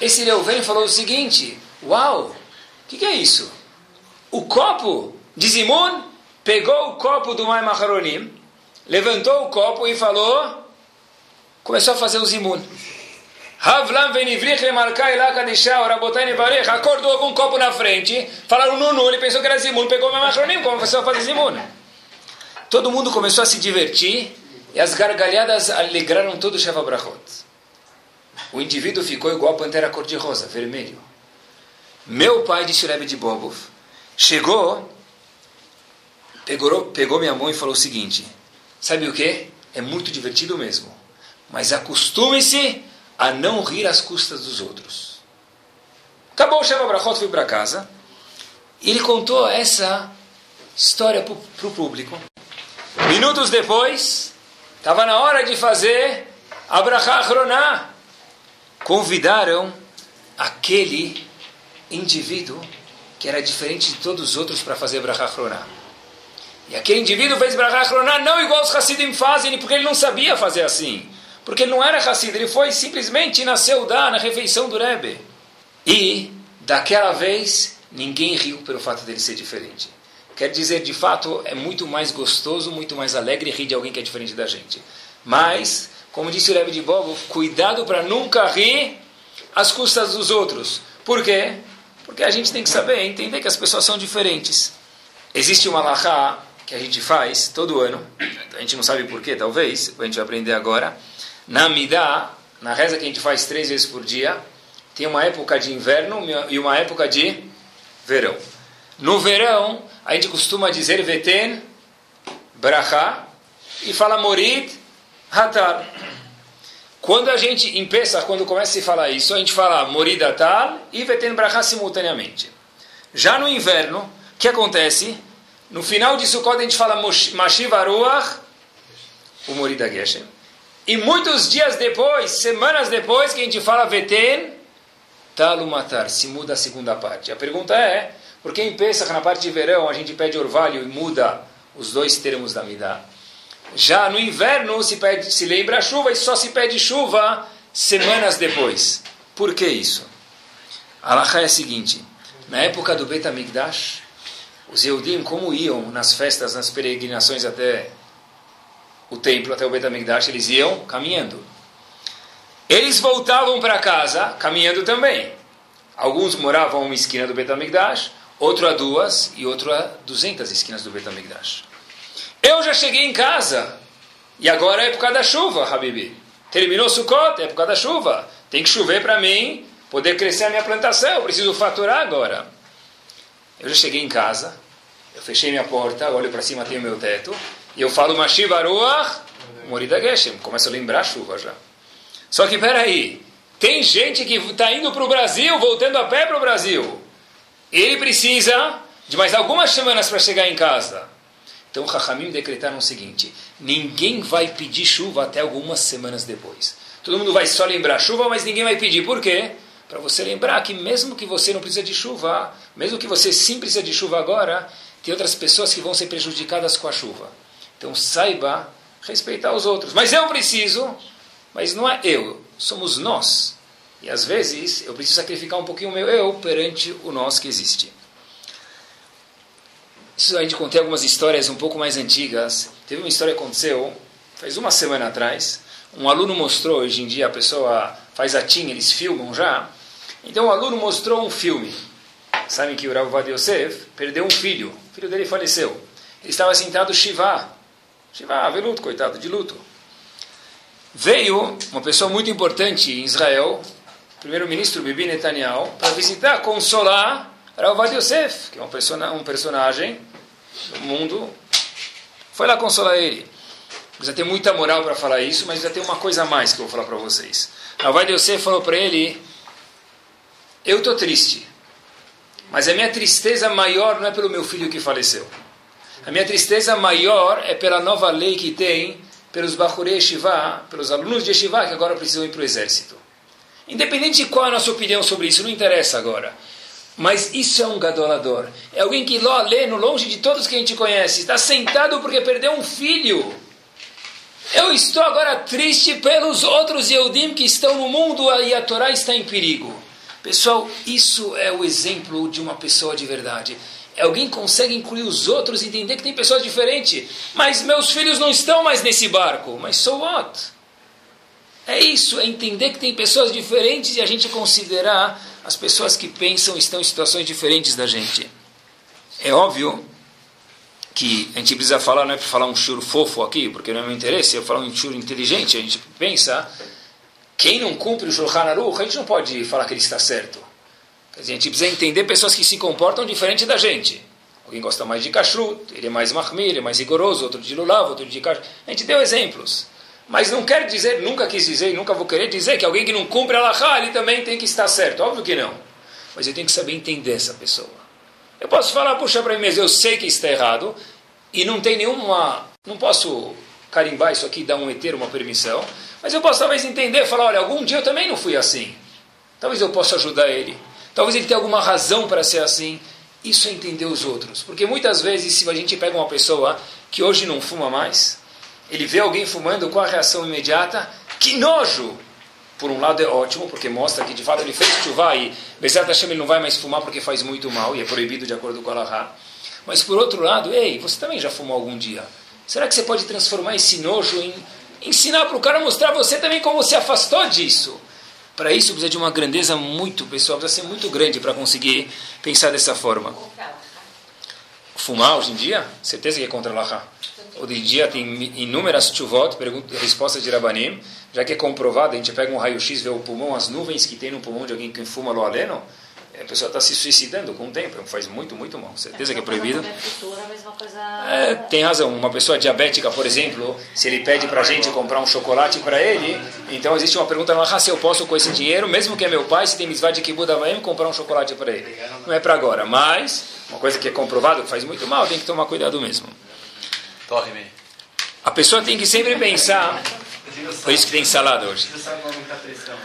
Esse Reuven falou o seguinte: Uau, o que, que é isso? O copo de Zimun pegou o copo do Mai Maharonim, levantou o copo e falou, começou a fazer o Zimun. Havlam venivrich lemarkai lakadishah, rabotai nevarech, acordou com um copo na frente, falaram Nunu, ele pensou que era Zimun, pegou o Mai Maharonim, começou a fazer Zimun. Todo mundo começou a se divertir e as gargalhadas alegraram todo o Sheva Brachot. O indivíduo ficou igual a pantera cor-de-rosa, vermelho. Meu pai, disse o Rebbe de Bobov, chegou, pegou, pegou minha mão e falou o seguinte, sabe o que? É muito divertido mesmo, mas acostume-se a não rir às custas dos outros. Acabou o Sheva Brachot, foi para casa. E ele contou essa história para o público. Minutos depois, estava na hora de fazer a Brachá Chroná. Convidaram aquele indivíduo que era diferente de todos os outros para fazer Chroná. E aquele indivíduo fez Chroná não igual os Hassidim fazem, porque ele não sabia fazer assim. Porque ele não era Hassid, ele foi simplesmente na Seudá, na refeição do Rebbe. E, daquela vez, ninguém riu pelo fato dele ser diferente. Quer dizer, de fato, é muito mais gostoso, muito mais alegre rir de alguém que é diferente da gente. Mas, como disse o Rebbe de Bobo, cuidado para nunca rir às custas dos outros. Por quê? Porque a gente tem que saber, entender que as pessoas são diferentes. Existe uma lahá que a gente faz todo ano, a gente não sabe porquê, talvez, a gente vai aprender agora. Na Midá, na reza que a gente faz três vezes por dia, tem uma época de inverno e uma época de verão. No verão, a gente costuma dizer Veten, Bracha, e fala Morid, Hatar. Quando a gente empeça, quando começa a se falar isso, a gente fala Morid Hatar e Veten Bracha simultaneamente. Já no inverno, o que acontece? No final de Sukkot a gente fala Mashiv Aruach, o Morid Geshem. E muitos dias depois, semanas depois, que a gente fala Veten, Talumatar, se muda a segunda parte. A pergunta é, por que em Pesach, na parte de verão, a gente pede orvalho e muda os dois termos da Midah? Já no inverno se, pede, se lembra a chuva e só se pede chuva semanas depois. Por que isso? A Alaha é a seguinte, na época do Bet HaMikdash, os Yehudim, como iam nas festas, nas peregrinações até o templo, até o Betamigdash, eles iam caminhando. Eles voltavam para casa caminhando também. Alguns moravam uma esquina do Betamigdash, outro a duas e outro a duzentas esquinas do Betamigdash. Eu já cheguei em casa e agora é época da chuva, Habibi. Terminou Sukkot, é época da chuva. Tem que chover para mim poder crescer a minha plantação. Eu preciso faturar agora. Eu já cheguei em casa, eu fechei minha porta, olho para cima, tenho meu teto. E eu falo Mashiv Aruach, Morida Geshem. Começo a lembrar a chuva já. Só que peraí, tem gente que está indo para o Brasil, voltando a pé para o Brasil. Ele precisa de mais algumas semanas para chegar em casa. Então, o Hachamim decretaram o seguinte: ninguém vai pedir chuva até algumas semanas depois. Todo mundo vai só lembrar chuva, mas ninguém vai pedir. Por quê? Para você lembrar que mesmo que você não precisa de chuva, mesmo que você sim precisa de chuva agora, tem outras pessoas que vão ser prejudicadas com a chuva. Então saiba respeitar os outros. Mas eu preciso, mas não é eu, somos nós. E às vezes eu preciso sacrificar um pouquinho o meu eu perante o nós que existe. Isso a gente contei algumas histórias um pouco mais antigas. Teve uma história que aconteceu faz uma semana atrás. Um aluno mostrou, hoje em dia a pessoa faz a TIM, eles filmam já. Então o aluno mostrou um filme. Sabem que o Rav Yosef perdeu um filho. O filho dele faleceu. Ele estava sentado Shiva, Shiva, luto, coitado, de luto. Veio uma pessoa muito importante em Israel, primeiro-ministro Bibi Netanyahu, para visitar, consolar Ravad Yosef, que é um, persona, um personagem do mundo. Foi lá consolar ele. Precisa ter muita moral para falar isso, mas já tem uma coisa a mais que eu vou falar para vocês. Ravad Yosef falou para ele: Eu estou triste, mas a minha tristeza maior não é pelo meu filho que faleceu. A minha tristeza maior é pela nova lei que tem pelos Bahurei Yeshiva, pelos alunos de Yeshiva que agora precisam ir para o exército. Independente de qual é a nossa opinião sobre isso, não interessa agora. Mas isso é um gadolador. É alguém que lê no longe de todos que a gente conhece. Está sentado porque perdeu um filho. Eu estou agora triste pelos outros Yehudim que estão no mundo e a Torá está em perigo. Pessoal, isso é o exemplo de uma pessoa de verdade alguém consegue incluir os outros e entender que tem pessoas diferentes. Mas meus filhos não estão mais nesse barco. Mas so what? É isso, é entender que tem pessoas diferentes e a gente considerar as pessoas que pensam estão em situações diferentes da gente. É óbvio que a gente precisa falar, não é para falar um churo fofo aqui, porque não é meu interesse, eu falar um churo inteligente, a gente pensa, quem não cumpre o Shulchan Aruch, a gente não pode falar que ele está certo. Quer dizer, a gente precisa entender pessoas que se comportam diferente da gente. Alguém gosta mais de kashrut, ele é mais mahmir, ele é mais rigoroso, outro de lulav, outro de kashrut. A gente deu exemplos. Mas não quer dizer, nunca quis dizer e nunca vou querer dizer que alguém que não cumpre a Laha, ele também tem que estar certo. Óbvio que não. Mas eu tenho que saber entender essa pessoa. Eu posso falar, puxa para mim mesmo, eu sei que está errado e não tem nenhuma. Não posso carimbar isso aqui, dar um eter, uma permissão, mas eu posso talvez entender, falar, olha, algum dia eu também não fui assim. Talvez eu possa ajudar ele. Talvez ele tenha alguma razão para ser assim. Isso é entender os outros. Porque muitas vezes, se a gente pega uma pessoa que hoje não fuma mais, ele vê alguém fumando, qual a reação imediata? Que nojo! Por um lado é ótimo, porque mostra que de fato ele fez chuva e Bezat Hashem ele não vai mais fumar porque faz muito mal e é proibido de acordo com a Allahá. Mas por outro lado, ei, você também já fumou algum dia? Será que você pode transformar esse nojo em ensinar para o cara mostrar você também como se afastou disso? Para isso precisa de uma grandeza muito pessoal, precisa ser muito grande para conseguir pensar dessa forma. Fumar hoje em dia? Certeza que é contra Allah. Hoje em dia tem inúmeras chuvot, respostas de Rabanim, já que é comprovado, a gente pega um raio-x, vê o pulmão, as nuvens que tem no pulmão de alguém que fuma lo aleno, a pessoa está se suicidando com o tempo, faz muito, muito mal. Certeza que é proibido. É, tem razão. Uma pessoa diabética, por exemplo, se ele pede para a gente comprar um chocolate para ele, então existe uma pergunta lá, ah, se eu posso com esse dinheiro, mesmo que é meu pai, se tem misvá de kibbutz vai comprar um chocolate para ele. Não é para agora, mas uma coisa que é comprovado que faz muito mal, tem que tomar cuidado mesmo. A pessoa tem que sempre pensar por isso que tem salada hoje.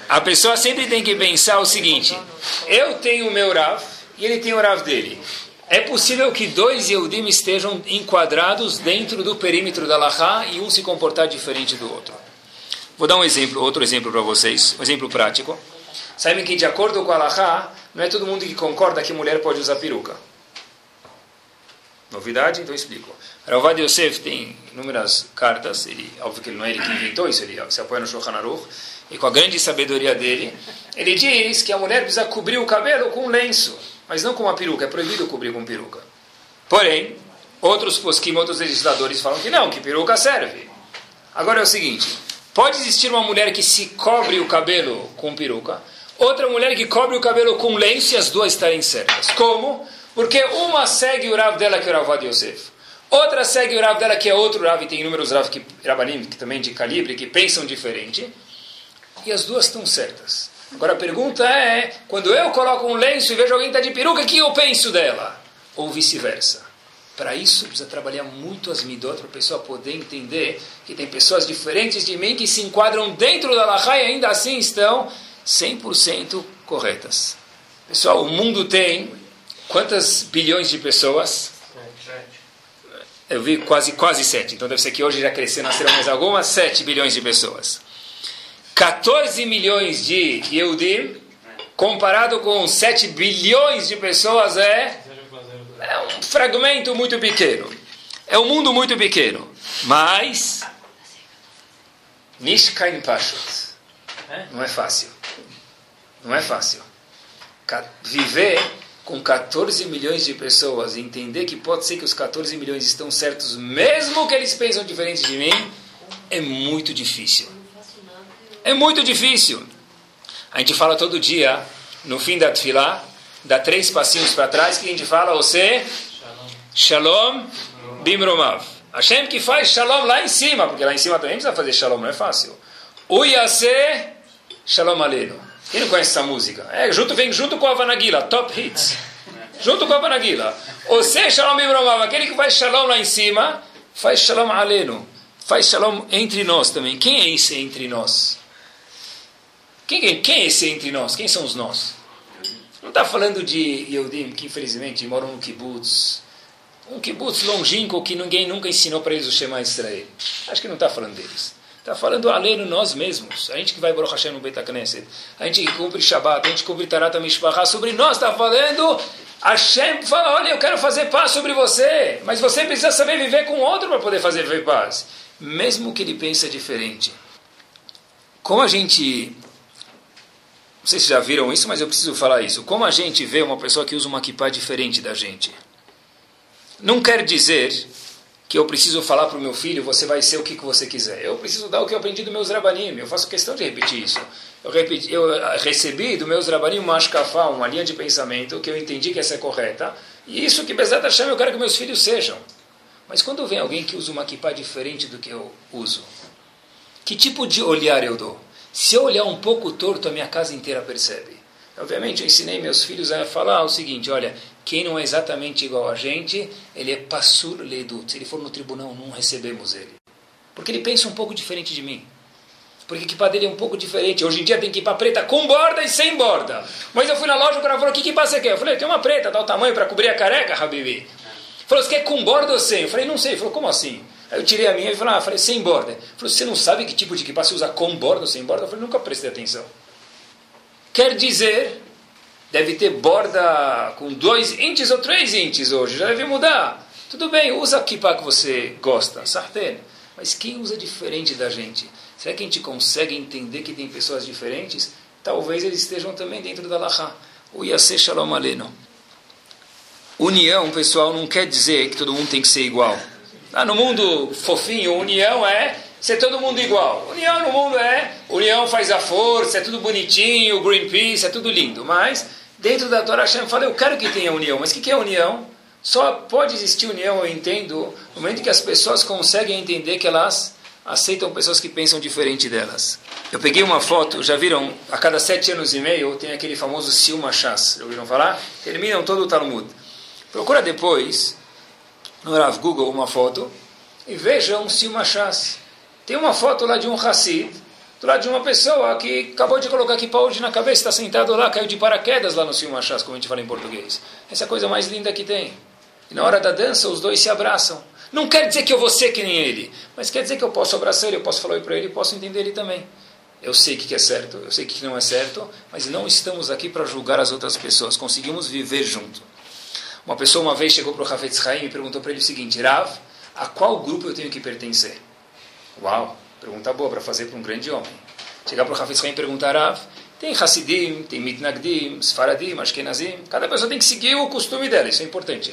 A pessoa sempre tem que pensar o seguinte: eu tenho o meu Rav e ele tem o Rav dele. É possível que dois Yehudim estejam enquadrados dentro do perímetro da Lahá e um se comportar diferente do outro. Vou dar um exemplo, outro exemplo para vocês, um exemplo prático. Sabem que de acordo com a Lahá, não é todo mundo que concorda que mulher pode usar peruca. Novidade? Então explico. Ravad Yosef tem inúmeras cartas, ele, óbvio que ele não é ele que inventou isso, ele se apoia no Shulchan Aruch, e com a grande sabedoria dele, ele diz que a mulher precisa cobrir o cabelo com um lenço, mas não com uma peruca, é proibido cobrir com peruca. Porém, outros posquim, outros legisladores falam que não, que peruca serve. Agora é o seguinte, pode existir uma mulher que se cobre o cabelo com peruca, outra mulher que cobre o cabelo com lenço e as duas estarem certas. Como? Porque uma segue o Rav dela, que é o Ravad Yosef. Outra segue o Rav dela, que é outro Rav, e tem inúmeros Rav que, Rabanim, que também de calibre, que pensam diferente. E as duas estão certas. Agora a pergunta é, quando eu coloco um lenço e vejo alguém que está de peruca, o que eu penso dela? Ou vice-versa. Para isso, precisa trabalhar muito as midot para a pessoa poder entender que tem pessoas diferentes de mim que se enquadram dentro da Lahá e ainda assim estão 100% corretas. Pessoal, o mundo tem quantas bilhões de pessoas? Eu vi quase, quase 7. Então deve ser que hoje já cresceu, nasceram mais algumas, 7 bilhões de pessoas. 14 milhões de Yehudim, comparado com 7 bilhões de pessoas, é, é um fragmento muito pequeno. É um mundo muito pequeno. Mas, Nishkain Pashut. Não é fácil. Não é fácil. Viver com 14 milhões de pessoas e entender que pode ser que os 14 milhões estão certos, mesmo que eles pensam diferente de mim, é muito difícil. É muito difícil. A gente fala todo dia, no fim da tefilá, dá três passinhos para trás, que a gente fala, você, shalom, bimromav. Hashem que faz shalom lá em cima, porque lá em cima também precisa fazer shalom, não é fácil. Uyase, shalom aleinu. Quem não conhece essa música? É, junto, vem junto com a Vanagila, Top Hits. Junto com a Vanagila. Você, Shalom Ibrahim, aquele que faz Shalom lá em cima, faz Shalom Aleno. Faz Shalom entre nós também. Quem é esse entre nós? Quem, quem é esse entre nós? Quem são os nós? Não está falando de Yehudim que infelizmente moram no kibbutz. Um kibbutz longínquo que ninguém nunca ensinou para eles o Shema Israel. Acho que não está falando deles. Está falando além de nós mesmos. A gente que vai Baruch Hashem no Beit HaKnesset. A gente que cumpre Shabbat. A gente que cumpre Tarat HaMishpachah. Sobre nós está falando... Hashem fala, olha, eu quero fazer paz sobre você. Mas você precisa saber viver com outro para poder fazer paz. Mesmo que ele pense diferente. Como a gente... Não sei se já viram isso, mas eu preciso falar isso. Como a gente vê uma pessoa que usa uma kippah diferente da gente. Não quer dizer que eu preciso falar para o meu filho, você vai ser o que, que você quiser. Eu preciso dar o que eu aprendi dos meus rabanim. Eu faço questão de repetir isso. Eu, repeti, eu eh, recebi do meus rabanim uma ashkafá, uma linha de pensamento que eu entendi que essa é correta. E isso que Bezat Hashem eu quero que meus filhos sejam. Mas quando vem alguém que usa uma kippah diferente do que eu uso, Que tipo de olhar eu dou? Se eu olhar um pouco torto, a minha casa inteira percebe. Obviamente, eu ensinei meus filhos a falar o seguinte: olha, quem não é exatamente igual a gente, ele é passur ledut. Se ele for no tribunal, não recebemos ele. Porque ele pensa um pouco diferente de mim. Porque a equipa dele é um pouco diferente. Hoje em dia tem equipa preta com borda e sem borda. Mas eu fui na loja, o cara falou: que equipa você quer? Eu falei: tem uma preta, dá o tamanho para cobrir a careca, Habibi. Falou: você quer com borda ou sem? Eu falei: não sei. Ele falou: como assim? Aí eu tirei a minha e falei: ah, falei, sem borda. Ele falou: você não sabe que tipo de equipa se usa com borda ou sem borda? Eu falei: nunca prestei atenção. Quer dizer, deve ter borda com dois inches ou três inches hoje, já deve mudar. Tudo bem, usa a equipa que você gosta, sartén. Mas quem usa diferente da gente? Será que a gente consegue entender que tem pessoas diferentes? Talvez eles estejam também dentro da Laha. O Yaseh Shalom Aleno. União, pessoal, não quer dizer que todo mundo tem que ser igual. Ah, no mundo fofinho, união é ser todo mundo igual. União no mundo é união faz a força, é tudo bonitinho, Greenpeace, é tudo lindo. Mas dentro da Torá Hashem fala, eu quero que tenha união. Mas o que é união? Só pode existir união, eu entendo, no momento que as pessoas conseguem entender que elas aceitam pessoas que pensam diferente delas. Eu peguei uma foto, já viram, a cada sete anos e meio tem aquele famoso Silma Chas, já ouviram falar? Terminam todo o Talmud. Procura depois, no Rav Google, uma foto e veja um Silma Chas. Tem uma foto lá de um Hassid, do lado de uma pessoa que acabou de colocar aqui hoje na cabeça, está sentado lá, caiu de paraquedas lá no Silma Chas, como a gente fala em português. Essa é a coisa mais linda que tem. E na hora da dança, os dois se abraçam. Não quer dizer que eu vou ser que nem ele, mas quer dizer que eu posso abraçar ele, eu posso falar para ele, eu posso entender ele também. Eu sei o que é certo, eu sei o que não é certo, mas não estamos aqui para julgar as outras pessoas, conseguimos viver junto. Uma pessoa uma vez chegou para o Hafetz Haim e perguntou para ele o seguinte: Rav, a qual grupo eu tenho que pertencer? Uau, pergunta boa para fazer para um grande homem. Chegar para o Hafetz Haim e perguntar: tem Hassidim, tem Mitnagdim, Sfaradim, Ashkenazim. Cada pessoa tem que seguir o costume dela, isso é importante.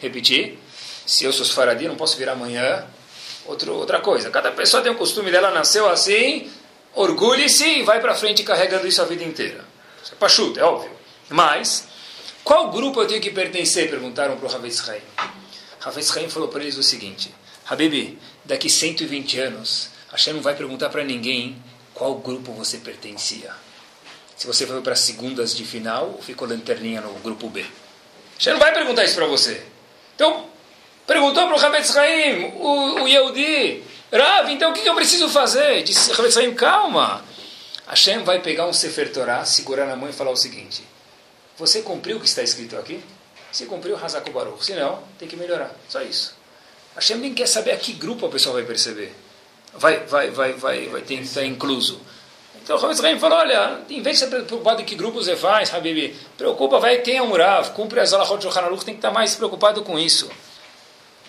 Repetir. Se eu sou Sfaradim, não posso vir amanhã. Outro, outra coisa. Cada pessoa tem o costume dela, nasceu assim, orgulhe-se e vai para frente carregando isso a vida inteira. Isso é pachuta, é óbvio. Mas, qual grupo eu tenho que pertencer? Perguntaram para o Havetz Haim. Havetz Haim falou para eles o seguinte: Habibi, daqui 120 anos, Hashem não vai perguntar para ninguém qual grupo você pertencia. Se você foi para as segundas de final ou ficou lanterninha no grupo B. Hashem não vai perguntar isso para você. Então, Perguntou para o Havetz Haim, o, o Yehudi, Rav, então o que, eu preciso fazer? Disse Havetz Haim, calma. Hashem vai pegar um Sefer Torah, segurar na mão e falar o seguinte, você cumpriu o que está escrito aqui? Se cumpriu, Hazako Baruch. Se não, tem que melhorar. Só isso. Hashem nem quer saber a que grupo a pessoa vai perceber. Vai, vai, vai, vai, vai ter que estar incluso. Então o Havetz Haim falou, olha, em vez de ser preocupado em que grupo você faz, Habibi, preocupa, vai, tenha um Rav, cumpre as Alachot Shulchan tem que estar mais preocupado com isso.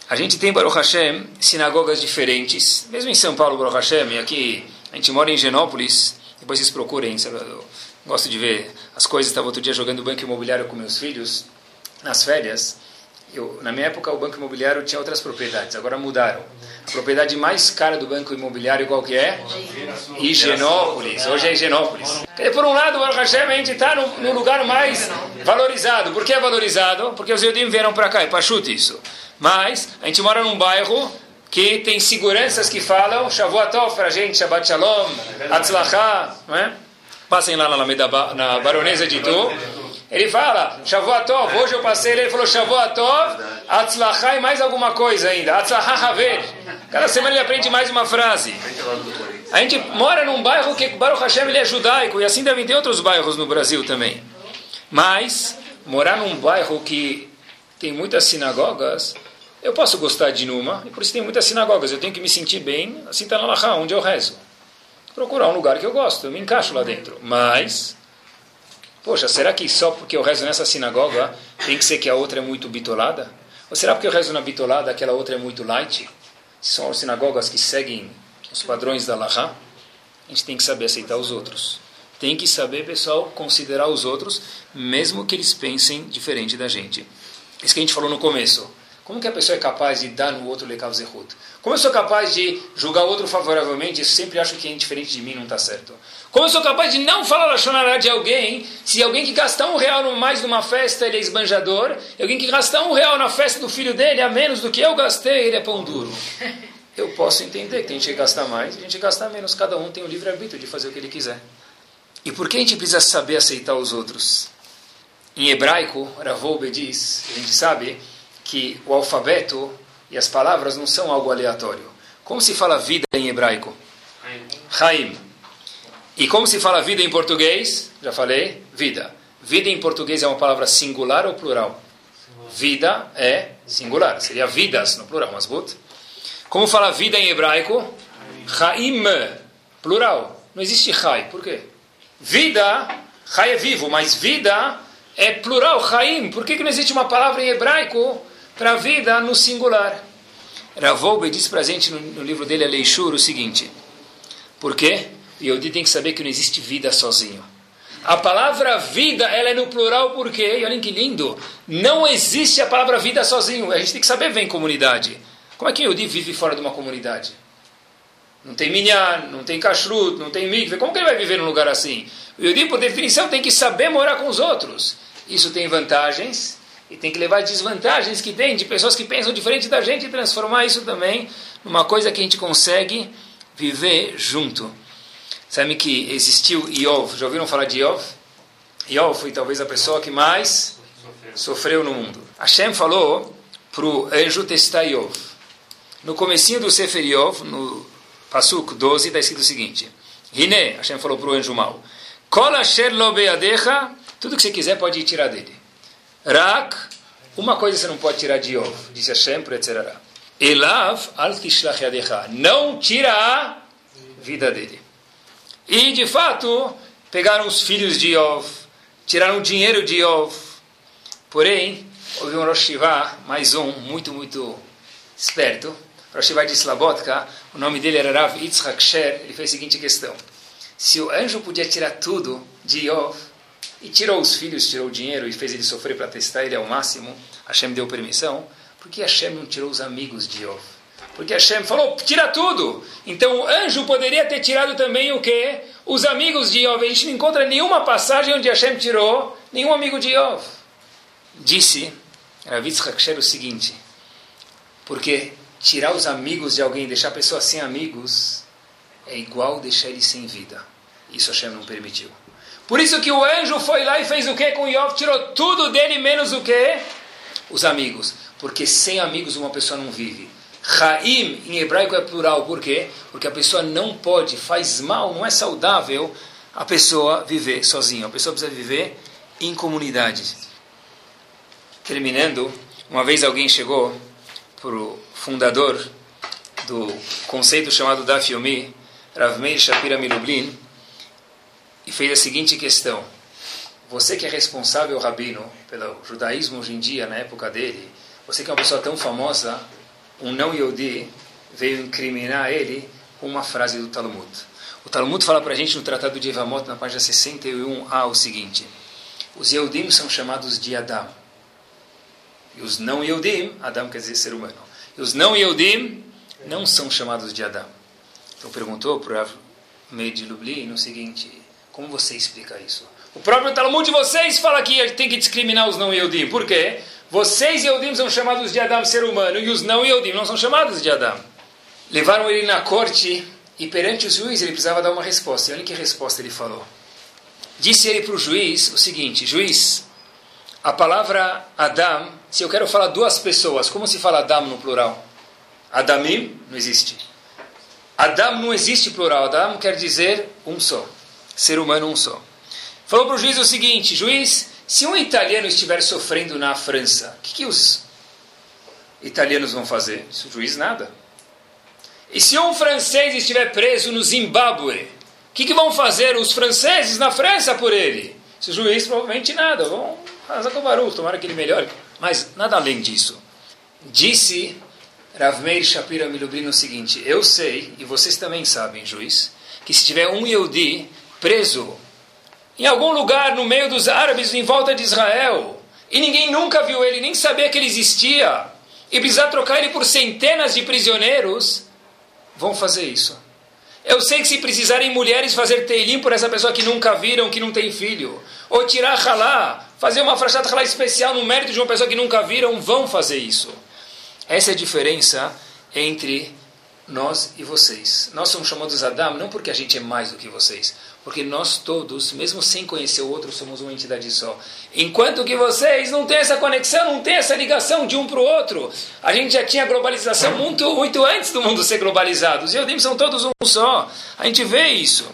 A gente tem, Baruch Hashem, sinagogas diferentes, mesmo em São Paulo, Baruch Hashem, e aqui a gente mora em Genópolis, depois vocês procurem, sabe? eu gosto de ver as coisas, estava outro dia jogando banco imobiliário com meus filhos, nas férias, eu, na minha época o banco imobiliário tinha outras propriedades, agora mudaram. A propriedade mais cara do banco imobiliário qual que é? Higienópolis. Hoje é Higienópolis. Por um lado, Baruch Hashem, a gente está no, no, lugar mais valorizado. Por que é valorizado? Porque os Yudim vieram para cá, é pachuta isso. Mas a gente mora num bairro que tem seguranças que falam Shavuatov para a gente, Shabbat Shalom, Atzlachá, é? Passem lá na, na Baronesa de Tu. Ele fala, Shavuatov, hoje eu passei, ele falou Shavuatov, e mais alguma coisa ainda. Atzlachá Haver. Cada semana ele aprende mais uma frase. A gente mora num bairro que Baruch Hashem ele é judaico, e assim devem ter outros bairros no Brasil também. Mas, morar num bairro que tem muitas sinagogas, eu posso gostar de numa, e por isso tem muitas sinagogas. Eu tenho que me sentir bem, assim está na Lahá, onde eu rezo. Procurar um lugar que eu gosto, eu me encaixo lá dentro. Mas, poxa, será que só porque eu rezo nessa sinagoga tem que ser que a outra é muito bitolada? Ou será porque eu rezo na bitolada aquela outra é muito light? São as sinagogas que seguem os padrões da Lahá. A gente tem que saber aceitar os outros. Tem que saber, pessoal, considerar os outros, mesmo que eles pensem diferente da gente. Isso que a gente falou no começo. Como que a pessoa é capaz de dar no outro legal zerut? Como eu sou capaz de julgar outro favoravelmente e sempre acho que é diferente de mim não está certo? Como eu sou capaz de não falar Lachonará de alguém se alguém que gasta um real mais numa festa ele é esbanjador, e alguém que gasta um real na festa do filho dele a menos do que eu gastei, ele é pão duro? <laughs> eu posso entender que tem gente que gasta mais e a gente gasta menos. Cada um tem o livre-arbítrio de fazer o que ele quiser. E por que a gente precisa saber aceitar os outros? Em hebraico, Ravolbe diz, a gente sabe que o alfabeto e as palavras não são algo aleatório. Como se fala vida em hebraico? Haim. E como se fala vida em português? Já falei, vida. Vida em português é uma palavra singular ou plural? Vida é singular, seria vidas no plural, mas but. Como fala vida em hebraico? Chaim, plural. Não existe chai. Por quê? Vida, chai é vivo, mas vida é plural, chaim. Por que, que não existe uma palavra em hebraico para vida no singular? Ravolbe diz para a gente no, no, livro dele, Aleixur, o seguinte. Por quê? E eu tem que saber que não existe vida sozinho. A palavra vida, ela é no plural porque, e olhem que lindo, não existe a palavra vida sozinho. A gente tem que saber ver em comunidade. Como é que Yehudi vive fora de uma comunidade? Não tem minyan, não tem kashrut, não tem mikve. Como que ele vai viver num lugar assim? O Yehudi, por definição, tem que saber morar com os outros. Isso tem vantagens e tem que levar desvantagens que tem de pessoas que pensam diferente da gente e transformar isso também numa coisa que a gente consegue viver junto. Sabe que existiu Iov? Já ouviram falar de Iov? Iov foi talvez a pessoa que mais sofreu no mundo. Hashem falou para o anjo testar Iov. No comecinho do Sefer Yov, no Pasuk 12, está escrito o seguinte. Hine, Hashem falou para o anjo mau. Kol asher lo tudo que você quiser pode tirar dele. Rak, uma coisa você não pode tirar de Yov, disse Hashem para etc. Elav al tishlach yadecha. Não tira a vida dele. E, de fato, pegaram os filhos de Yov, tiraram o dinheiro de Yov. Porém, houve um Rosh mais um, muito, muito esperto, Rosh de Slabotka, o nome dele era Rav Yitzhak Sher, ele fez a seguinte questão. Se o anjo podia tirar tudo de Yov, e tirou os filhos, tirou o dinheiro e fez ele sofrer para testar ele ao máximo, Hashem deu permissão, por que Hashem não tirou os amigos de Yov? Porque Hashem falou, tira tudo. Então o anjo poderia ter tirado também o quê? Os amigos de Yov. A gente não encontra nenhuma passagem onde Hashem tirou nenhum amigo de Yov. Disse Rav Yitzhak Sher o seguinte, porque tirar os amigos de alguém, deixar a pessoa sem amigos, é igual deixar ele sem vida. Isso Hashem não permitiu. Por isso que o anjo foi lá e fez o que com Yov? Tirou tudo dele, menos o que? Os amigos. Porque sem amigos uma pessoa não vive. Chaim, em hebraico, é plural. Por quê? Porque a pessoa não pode, faz mal, não é saudável a pessoa viver sozinha. A pessoa precisa viver em comunidade. Terminando, uma vez alguém chegou para o fundador do conceito chamado Daf Yomi, Rav Meir Shapira Milublin, e fez a seguinte questão. Você que é responsável, Rabino, pelo judaísmo hoje em dia, na época dele, você que é uma pessoa tão famosa, um não Yodi veio incriminar ele com uma frase do Talmud. O Talmud fala para a gente no Tratado de Evamot, na página 61a, o seguinte: Os Yehudim são chamados de Adam. E os não Yehudim, Adam quer dizer ser humano. E os não Yehudim não são chamados de Adam. Então perguntou para o Meir de Lublin o seguinte: Como você explica isso? O próprio Talmud de vocês fala que tem que discriminar os não Yehudim. Por quê? Vocês Yehudim são chamados de Adam, ser humano, e os não Yehudim não são chamados de Adam. Levaram ele na corte e perante o juiz ele precisava dar uma resposta. E olha que resposta ele falou. Disse ele para o juiz o seguinte: Juiz, a palavra Adam, se eu quero falar duas pessoas, como se fala Adam no plural? Adamim não existe. Adam não existe plural. Adam quer dizer um só. Ser humano um só. Falou para o juiz o seguinte: Juiz, se um italiano estiver sofrendo na França, o que, que os italianos vão fazer? O juiz nada. E se um francês estiver preso no Zimbábue, o que, que vão fazer os franceses na França por ele? Se o juiz provavelmente nada, vão fazer com o barulho, tomara que ele melhore. Mas nada além disso. Disse Rav Meir Shapira Milublin o seguinte: Eu sei, e vocês também sabem, juiz, que se tiver um Yehudi preso em algum lugar no meio dos árabes em volta de Israel, e ninguém nunca viu ele, nem sabia que ele existia, e precisar trocar ele por centenas de prisioneiros, vão fazer isso. Eu sei que se precisarem mulheres fazer teilim por essa pessoa que nunca viram, que não tem filho, ou tirar halá, fazer uma frachat halá especial no mérito de uma pessoa que nunca viram, vão fazer isso. Essa é a diferença entre nós e vocês. Nós somos chamados Adam não porque a gente é mais do que vocês, porque nós todos, mesmo sem conhecer o outro, somos uma entidade só. Enquanto que vocês não têm essa conexão, não têm essa ligação de um para o outro. A gente já tinha globalização muito, muito antes do mundo ser globalizado. Os Yodim são todos um só. A gente vê isso.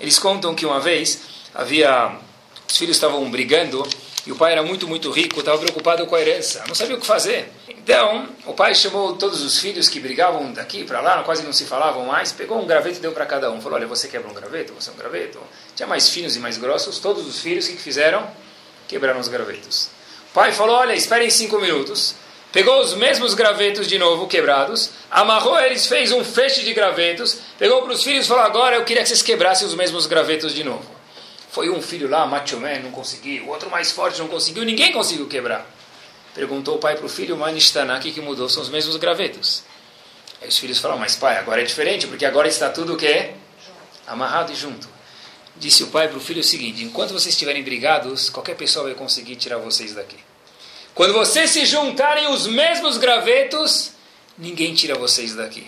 Eles contam que uma vez havia os filhos estavam brigando e o pai era muito, muito rico, estava preocupado com a herança, não sabia o que fazer. Então, o pai chamou todos os filhos que brigavam daqui para lá, quase não se falavam mais, pegou um graveto e deu para cada um. Falou: Olha, você quebra um graveto, você é um graveto. Tinha mais finos e mais grossos. Todos os filhos, que fizeram? Quebraram os gravetos. O pai falou: Olha, esperem cinco minutos. Pegou os mesmos gravetos de novo, quebrados, amarrou eles, fez um feixe de gravetos, pegou para os filhos e falou: Agora eu queria que vocês quebrassem os mesmos gravetos de novo. Foi um filho lá, macho man, não conseguiu, o outro mais forte não conseguiu, ninguém conseguiu quebrar. Perguntou o pai para o filho, Manistana, o que, que mudou? São os mesmos gravetos. Aí os filhos falaram, mas pai, agora é diferente, porque agora está tudo o quê? Amarrado e junto. Disse o pai para o filho o seguinte, enquanto vocês estiverem brigados, qualquer pessoa vai conseguir tirar vocês daqui. Quando vocês se juntarem os mesmos gravetos, ninguém tira vocês daqui.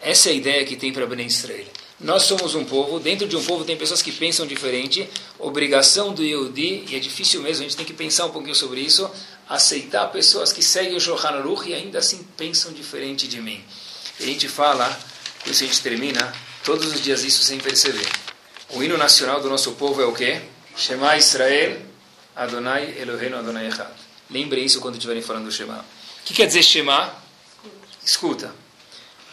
Essa é a ideia que tem para Ben Israel. Nós somos um povo, dentro de um povo tem pessoas que pensam diferente. Obrigação do Yehudi, e é difícil mesmo, a gente tem que pensar um pouquinho sobre isso, aceitar pessoas que seguem o Shulchan Aruch e ainda assim pensam diferente de mim. E a gente fala, com isso a gente termina, todos os dias isso sem perceber. O hino nacional do nosso povo é o quê? Shema Israel, Adonai Eloheinu Adonai Echad. Lembrem isso quando estiverem falando do Shema. O que quer dizer Shema? Escuta.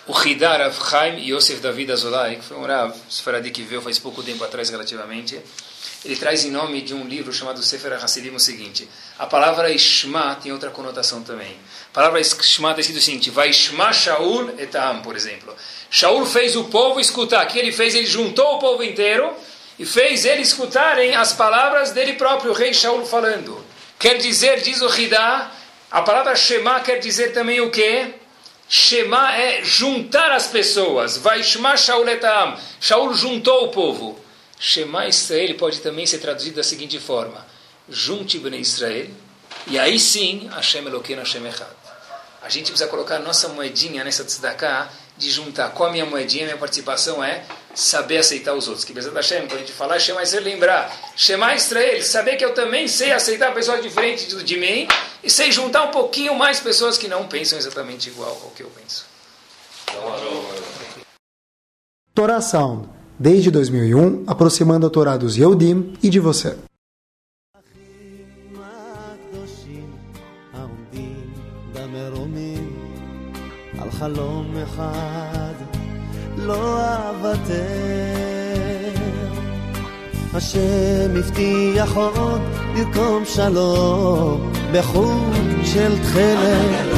O Hidar Rav Chaim Yosef David Azolai, que foi um Rav Sfaradi que veio faz pouco tempo atrás relativamente, ele traz em nome de um livro chamado Sefer HaSidim o seguinte, a palavra Ishma tem outra conotação também. A palavra Ishma está escrito o seguinte, vai Ishma Shaul etam, por exemplo. Shaul fez o povo escutar, o que ele fez? Ele juntou o povo inteiro e fez eles escutarem as palavras dele próprio, o rei Shaul falando. Quer dizer, diz o Hidá, a palavra Shema quer dizer também o quê? Shema é juntar as pessoas. Vai Shema Shaul etam. Shaul juntou o povo. Shema Israel pode também ser traduzido da seguinte forma: Junte Bnei Israel, e aí sim, Hashem Eloqueno Hashem Echad. A gente precisa colocar a nossa moedinha nessa tzedakah de juntar. Qual a minha moedinha? Minha participação é saber aceitar os outros. Que Bezat Hashem, quando a gente falar Shema Israel, lembrar. Shema Israel, saber que eu também sei aceitar pessoas diferentes de, de mim e sei juntar um pouquinho mais pessoas que não pensam exatamente igual ao que eu penso. Sound, desde 2001, aproximando a Torá dos Yehudim e de você. חלום אחד לא אוותר. השם הבטיח עוד לרקום שלום בחוט של תכלת.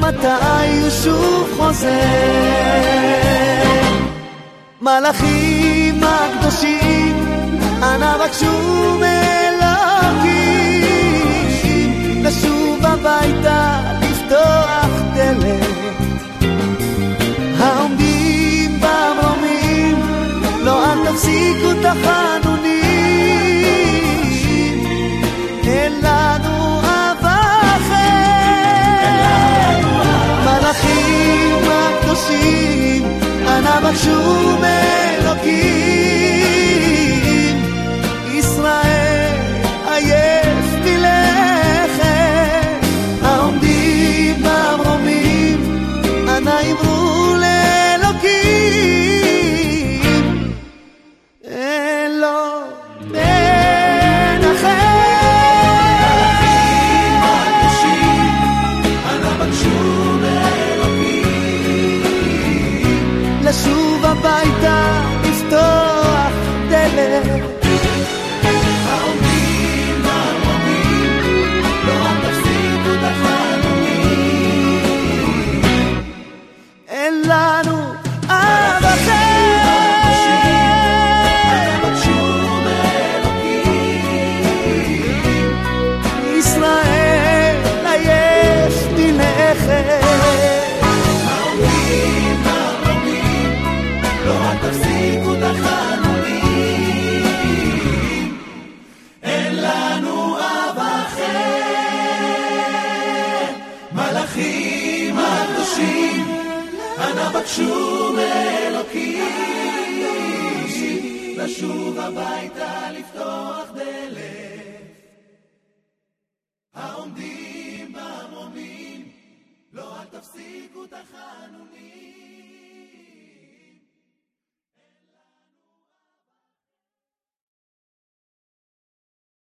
מתי הוא שוב חוזר? מלאכים הקדושים, אנא בקשו מאלוקים, לשוב הביתה, לפתוח דלת. העומדים במרומים, לא אל תפסיקו את consume